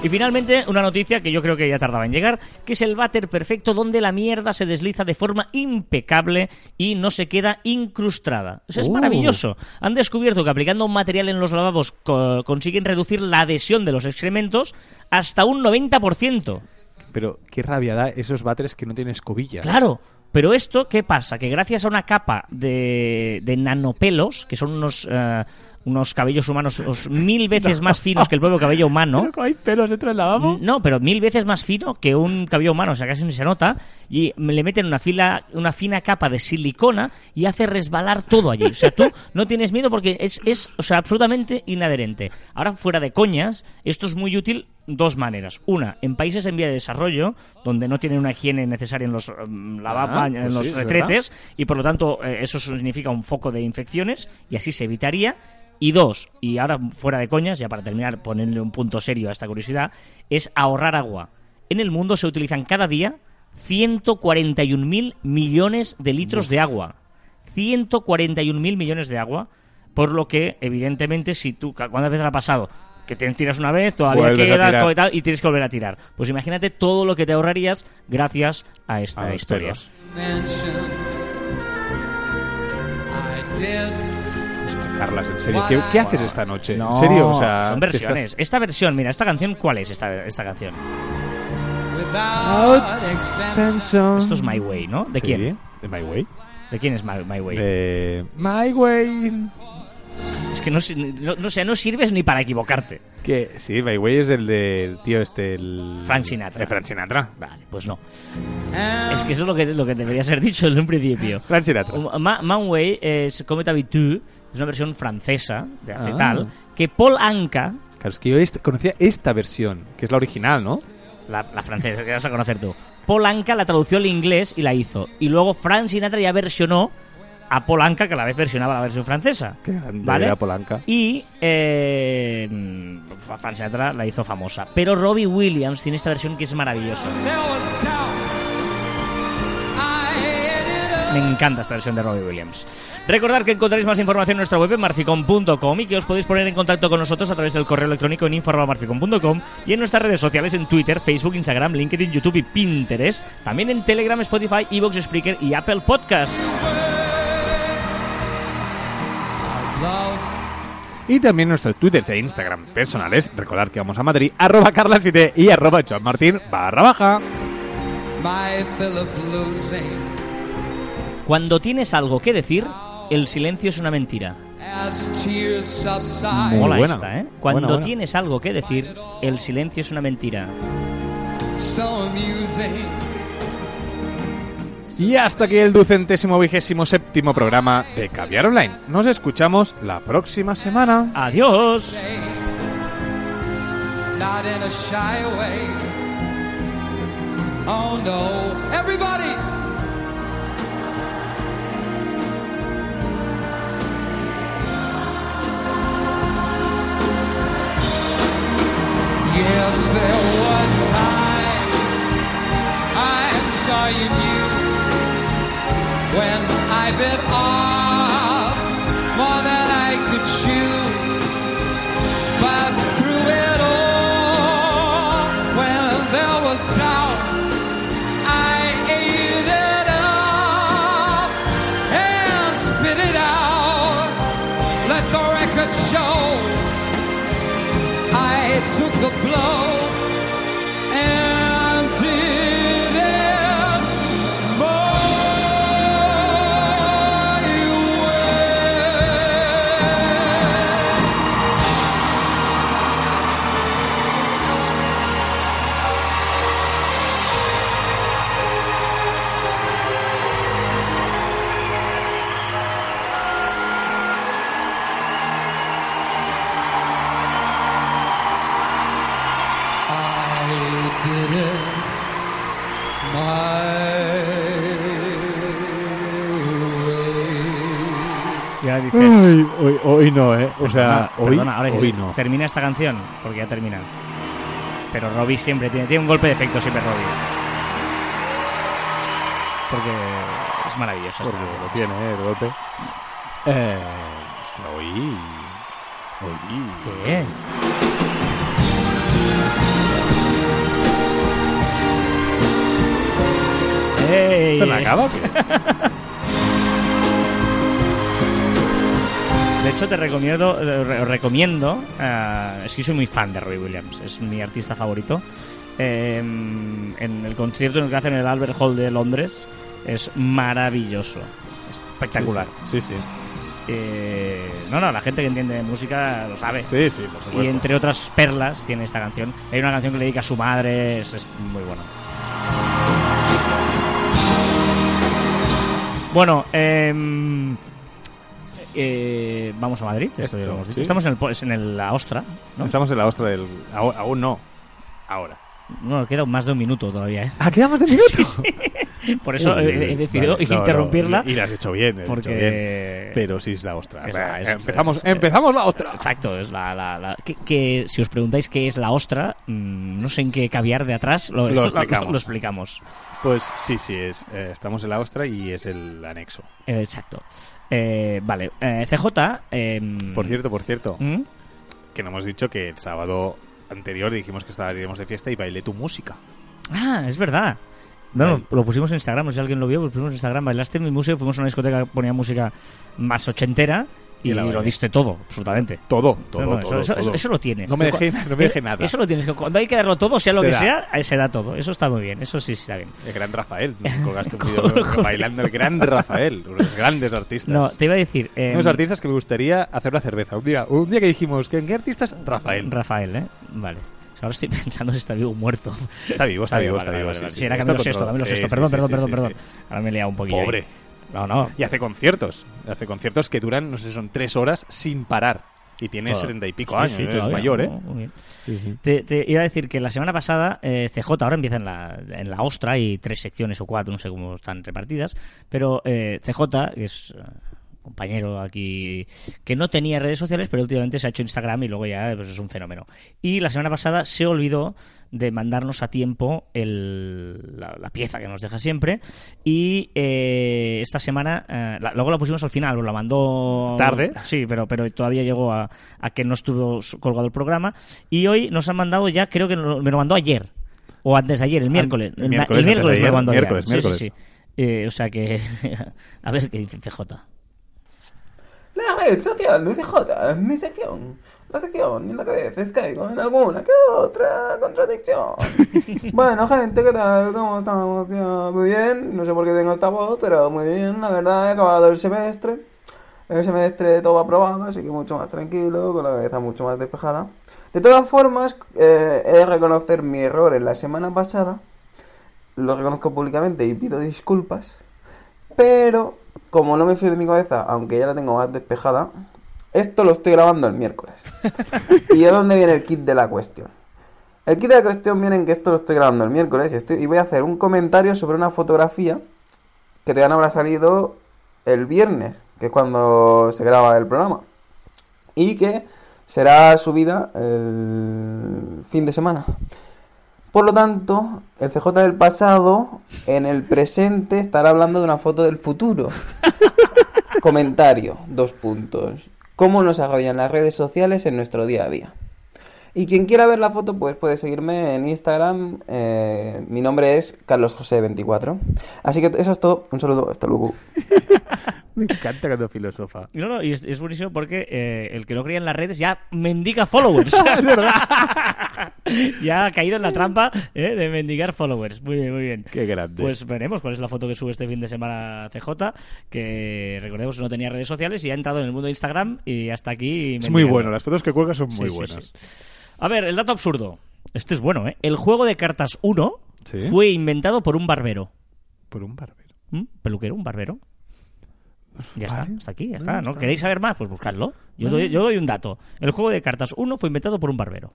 S1: Y finalmente, una noticia que yo creo que ya tardaba en llegar, que es el váter perfecto donde la mierda se desliza de forma impecable y no se queda incrustada. Eso es
S2: Uh.
S1: maravilloso. Han descubierto que aplicando un material en los lavabos co- consiguen reducir la adhesión de los excrementos hasta un 90%.
S2: Pero qué rabia da esos váteres que no tienen escobillas.
S1: Claro. Pero esto, ¿qué pasa? Que gracias a una capa de, de nanopelos, que son unos, eh, unos cabellos humanos mil veces más finos que el propio cabello humano,
S2: hay pelos dentro del lavabo?
S1: no, pero mil veces más fino que un cabello humano, o sea, casi ni se nota. Y le meten una, fila, una fina capa de silicona y hace resbalar todo allí. O sea, tú no tienes miedo porque es, es o sea, absolutamente inadherente. Ahora, fuera de coñas, esto es muy útil dos maneras. Una, en países en vía de desarrollo, donde no tinen una higiene necesaria en los lavaba-
S2: Ah,
S1: en
S2: pues
S1: los
S2: sí,
S1: retretes, y por lo tanto eh, eso significa un foco de infecciones, y así se evitaría. Y dos, y ahora fuera de coñas, ya para terminar, ponerle un punto serio a esta curiosidad, es ahorrar agua. En el mundo se utilizan cada día 141.000 millones de litros de agua. 141.000 millones de agua. Por lo que, evidentemente, si tú, ¿cuántas veces ha pasado? Que te tiras una vez, todavía
S2: Vuelves
S1: queda y tal, y tienes que volver a tirar. Pues imagínate todo lo que te ahorrarías gracias a esta
S2: A
S1: historia.
S2: Carlas, en serio, ¿qué, qué haces esta noche?
S1: No,
S2: ¿En serio? O sea,
S1: son
S2: ¿te
S1: versiones.
S2: estás-
S1: Esta versión, mira, esta canción, ¿cuál es esta, esta canción? Esto es My Way, ¿no? ¿De
S2: Sí,
S1: quién?
S2: De My Way.
S1: ¿De quién es My, My Way?
S2: My Way.
S1: Es que no, no, no, o sea, no sirves ni para equivocarte.
S2: Que sí, My Way es el del tío este, el...
S1: Frank Sinatra.
S2: De Frank Sinatra.
S1: Vale, pues no. Es que eso es lo que, lo que deberías haber dicho en un principio.
S2: Frank Sinatra.
S1: Ma Man Way es Comme t'habites, es una versión francesa de
S2: Ah.
S1: acetal que Paul Anka,
S2: Claro, es que yo este- conocía esta versión, que es la original, ¿no?
S1: la, la francesa que vas a conocer tú, Paul Anka la tradució al inglés y la hizo. Y luego Frank Sinatra ya versionó a Paul Anka, que a la vez versionaba la versión francesa.
S2: Qué
S1: ¿Vale?
S2: era Polanca.
S1: Y eh, Frank Sinatra la hizo famosa. Pero Robbie Williams tiene esta versión que es maravillosa. Me encanta esta versión de Robbie Williams. Recordad que encontraréis más información en nuestra web en marficom.com y que os podéis poner en contacto con nosotros a través del correo electrónico en info.marficom.com y en nuestras redes sociales en Twitter, Facebook, Instagram, LinkedIn, YouTube y Pinterest. También en Telegram, Spotify, Evox, Spreaker y Apple Podcasts.
S2: Y también nuestros twitters e Instagram personales. Recordad que vamos a Madrid, arroba carlasfite y arroba Martín barra baja.
S1: Cuando tienes algo que decir, el silencio es una mentira.
S2: Muy
S1: Mola
S2: buena.
S1: esta, ¿eh? Cuando
S2: Buena, buena.
S1: tienes algo que decir, el silencio es una mentira.
S4: So amusing.
S2: Y hasta aquí el ducentésimo vigésimo séptimo programa de Caviar Online. Nos escuchamos la próxima semana.
S1: ¡Adiós!
S4: Oh no. Everybody. Yes, there were times I'm sure you knew when I bit off more than I could chew. But through it all, when there was doubt, I ate it up and spit it out. Let the record show I took the blow
S2: Ay, hoy, hoy no, ¿eh? O sea, hoy,
S1: perdona, ahora
S2: hoy
S1: dices,
S2: no.
S1: Termina esta canción, porque ya termina. Pero Robbie siempre tiene, tiene un golpe de efecto, siempre Robbie. Porque es maravilloso.
S2: Porque
S1: esta-
S2: lo tiene, ¿eh? De golpe. Eh, hostia, hoy... Hoy...
S1: ¿Qué? ¡Ey!
S2: ¿Esto no acaba
S1: De hecho, te recomiendo, eh, recomiendo, eh, es que soy muy fan de Robbie Williams, es mi artista favorito. Eh, en el concierto en el que hacen en el Albert Hall de Londres es maravilloso, espectacular.
S2: Sí, sí.
S1: Eh, no, no, la gente que entiende de música lo sabe.
S2: Sí, sí, por supuesto.
S1: Y entre otras perlas tiene esta canción. Hay una canción que le dedica a su madre, es, es muy buena. Bueno, em, eh, vamos a Madrid, esto lo
S2: Esto,
S1: hemos dicho.
S2: sí.
S1: Estamos en, el, en el- la Ostra, ¿no?
S2: Estamos en la ostra del... Aún, aún no. Ahora.
S1: No, queda más de un minuto todavía, ¿eh?
S2: ¿Ah, quedamos de minuto?
S1: Por eso
S2: Uy,
S1: he, he decidido
S2: vale, no,
S1: interrumpirla.
S2: no, y la has hecho bien, has hecho
S1: Porque-
S2: bien. Pero sí es la ostra.
S1: Es la- es-
S2: empezamos,
S1: es-
S2: empezamos la ostra.
S1: Exacto, es la, la, la- que, que si os preguntáis qué es la ostra, mm, no sé en qué caviar de atrás lo,
S2: Lo explicamos.
S1: lo explicamos.
S2: Pues sí, sí, es, eh, estamos en la ostra y es el anexo.
S1: Eh, exacto. Eh, vale, eh, CJ. eh,
S2: Por cierto, por cierto,
S1: ¿Mm?
S2: que no hemos dicho que el sábado anterior dijimos que estaríamos de fiesta y bailé tu música.
S1: Ah, es verdad. Bueno, lo pusimos en Instagram, no sé si alguien lo vio, lo pusimos en Instagram, bailaste en mi música, fuimos a una discoteca que ponía música más ochentera y,
S2: la
S1: lo diste todo, absolutamente.
S2: Todo, todo,
S1: No, no,
S2: todo,
S1: eso, eso-
S2: todo.
S1: eso lo tienes.
S2: No me dejé, no me dejé
S1: Eh,
S2: nada.
S1: Eso lo tienes, cuando hay que darlo todo, sea lo
S2: Se
S1: que
S2: da.
S1: sea, ahí se da todo. Eso está muy bien, eso sí está bien.
S2: El gran Rafael. Colgaste un vídeo bailando el gran Rafael. Unos grandes artistas.
S1: No, te iba a decir... eh,
S2: Unos artistas que me gustaría hacer una cerveza. Un día, un día que dijimos, ¿qué, ¿qué artistas? Rafael.
S1: Rafael, ¿eh? Vale. Ahora estoy pensando si está vivo o muerto.
S2: Está vivo, está vivo,
S1: vale,
S2: está
S1: vale,
S2: vivo.
S1: vale,
S2: sí,
S1: vale.
S2: sí,
S1: Sí, era
S2: está
S1: Camilo
S2: controlado.
S1: Camilo
S2: Sí,
S1: Sesto.
S2: sí,
S1: Perdón, perdón, perdón, perdón. Ahora me he liado un poquillo. ahí. No, no.
S2: Y hace conciertos. Hace conciertos que duran, no sé, son tres horas sin parar. Y tiene setenta y pico
S1: Sí,
S2: años.
S1: sí,
S2: ¿eh? es mayor, ¿eh?
S1: ¿no? Muy bien. Te, te iba a decir que la semana pasada eh, CJ ahora empieza en la, en la ostra y tres secciones o cuatro, no sé cómo están repartidas, pero eh, CJ, que es eh, compañero aquí, que no tenía redes sociales, pero últimamente se ha hecho Instagram y luego ya pues, es un fenómeno. Y la semana pasada se olvidó de mandarnos a tiempo el- la, la pieza que nos deja siempre y eh, esta semana, eh, la- luego la pusimos al final, la mandó
S2: ¿Tarde?
S1: Sí, pero, pero todavía llegó a, a que no estuvo colgado el programa. Y hoy nos han mandado ya, creo que me lo mandó ayer. O antes de ayer, el miércoles.
S2: el miércoles,
S1: el miércoles me lo mandó
S2: miércoles,
S1: ya. Sí,
S2: miércoles.
S1: sí, sí. Eh, o sea que. a ver qué dice CJ.
S7: La red social de CJ es mi sección. La sección en la que a veces caigo en alguna que otra contradicción. bueno, gente, ¿qué tal? ¿Cómo estamos? Ya, muy bien. No sé por qué tengo esta voz, pero muy bien. La verdad, he acabado el semestre. El semestre todo aprobado, así que mucho más tranquilo, con la cabeza mucho más despejada. De todas formas, eh, he de reconocer mi error en la semana pasada. Lo reconozco públicamente y pido disculpas. Pero, como no me fío de mi cabeza, aunque ya la tengo más despejada, esto lo estoy grabando el miércoles. ¿Y de dónde viene el kit de la cuestión? El kit de la cuestión viene en que esto lo estoy grabando el miércoles y, estoy- y voy a hacer un comentario sobre una fotografía que te habrá salido el viernes, que es cuando se graba el programa. Y que será subida el fin de semana. Por lo tanto, el CJ del pasado en el presente estará hablando de una foto del futuro. Comentario, dos puntos. ¿Cómo nos arrollan las redes sociales en nuestro día a día? Y quien quiera ver la foto, pues puede seguirme en Instagram. eh, mi nombre es Carlos José 24. Así que eso es todo. Un saludo, hasta luego.
S2: Me encanta cuando filosofa.
S1: No, no, y es, es buenísimo porque eh, el que no creía en las redes ya mendiga followers. es verdad. ya ha caído en la trampa eh, de mendigar followers. Muy bien, muy bien.
S2: Qué grande.
S1: Pues veremos cuál es la foto que sube este fin de semana CJ, que recordemos no tenía redes sociales y ha entrado en el mundo de Instagram y hasta aquí.
S2: es muy
S1: mendigando.
S2: bueno. Las fotos que cuelgas son muy
S1: Sí, sí,
S2: buenas.
S1: sí. A ver, el dato absurdo. Este es bueno, ¿eh? El juego de cartas 1
S2: Sí.
S1: fue inventado por un barbero.
S2: Por un barbero.
S1: ¿Mm? ¿Peluquero? ¿Un barbero? Ya está, hasta aquí, ya está. ¿No
S2: está
S1: queréis saber más? Pues buscadlo. Yo, doy, yo doy un dato. El juego de cartas 1 fue inventado por un barbero.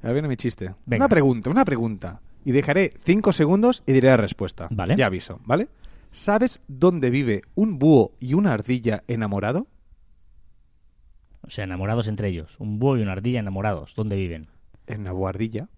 S2: Ahora viene mi chiste.
S1: Venga.
S2: Una pregunta, una pregunta. Y dejaré cinco segundos y diré la respuesta.
S1: Vale.
S2: Ya aviso, ¿vale? ¿Sabes dónde vive un búho y una ardilla enamorado?
S1: O sea, enamorados entre ellos. Un búho y una ardilla enamorados. ¿Dónde viven?
S2: En la boardilla.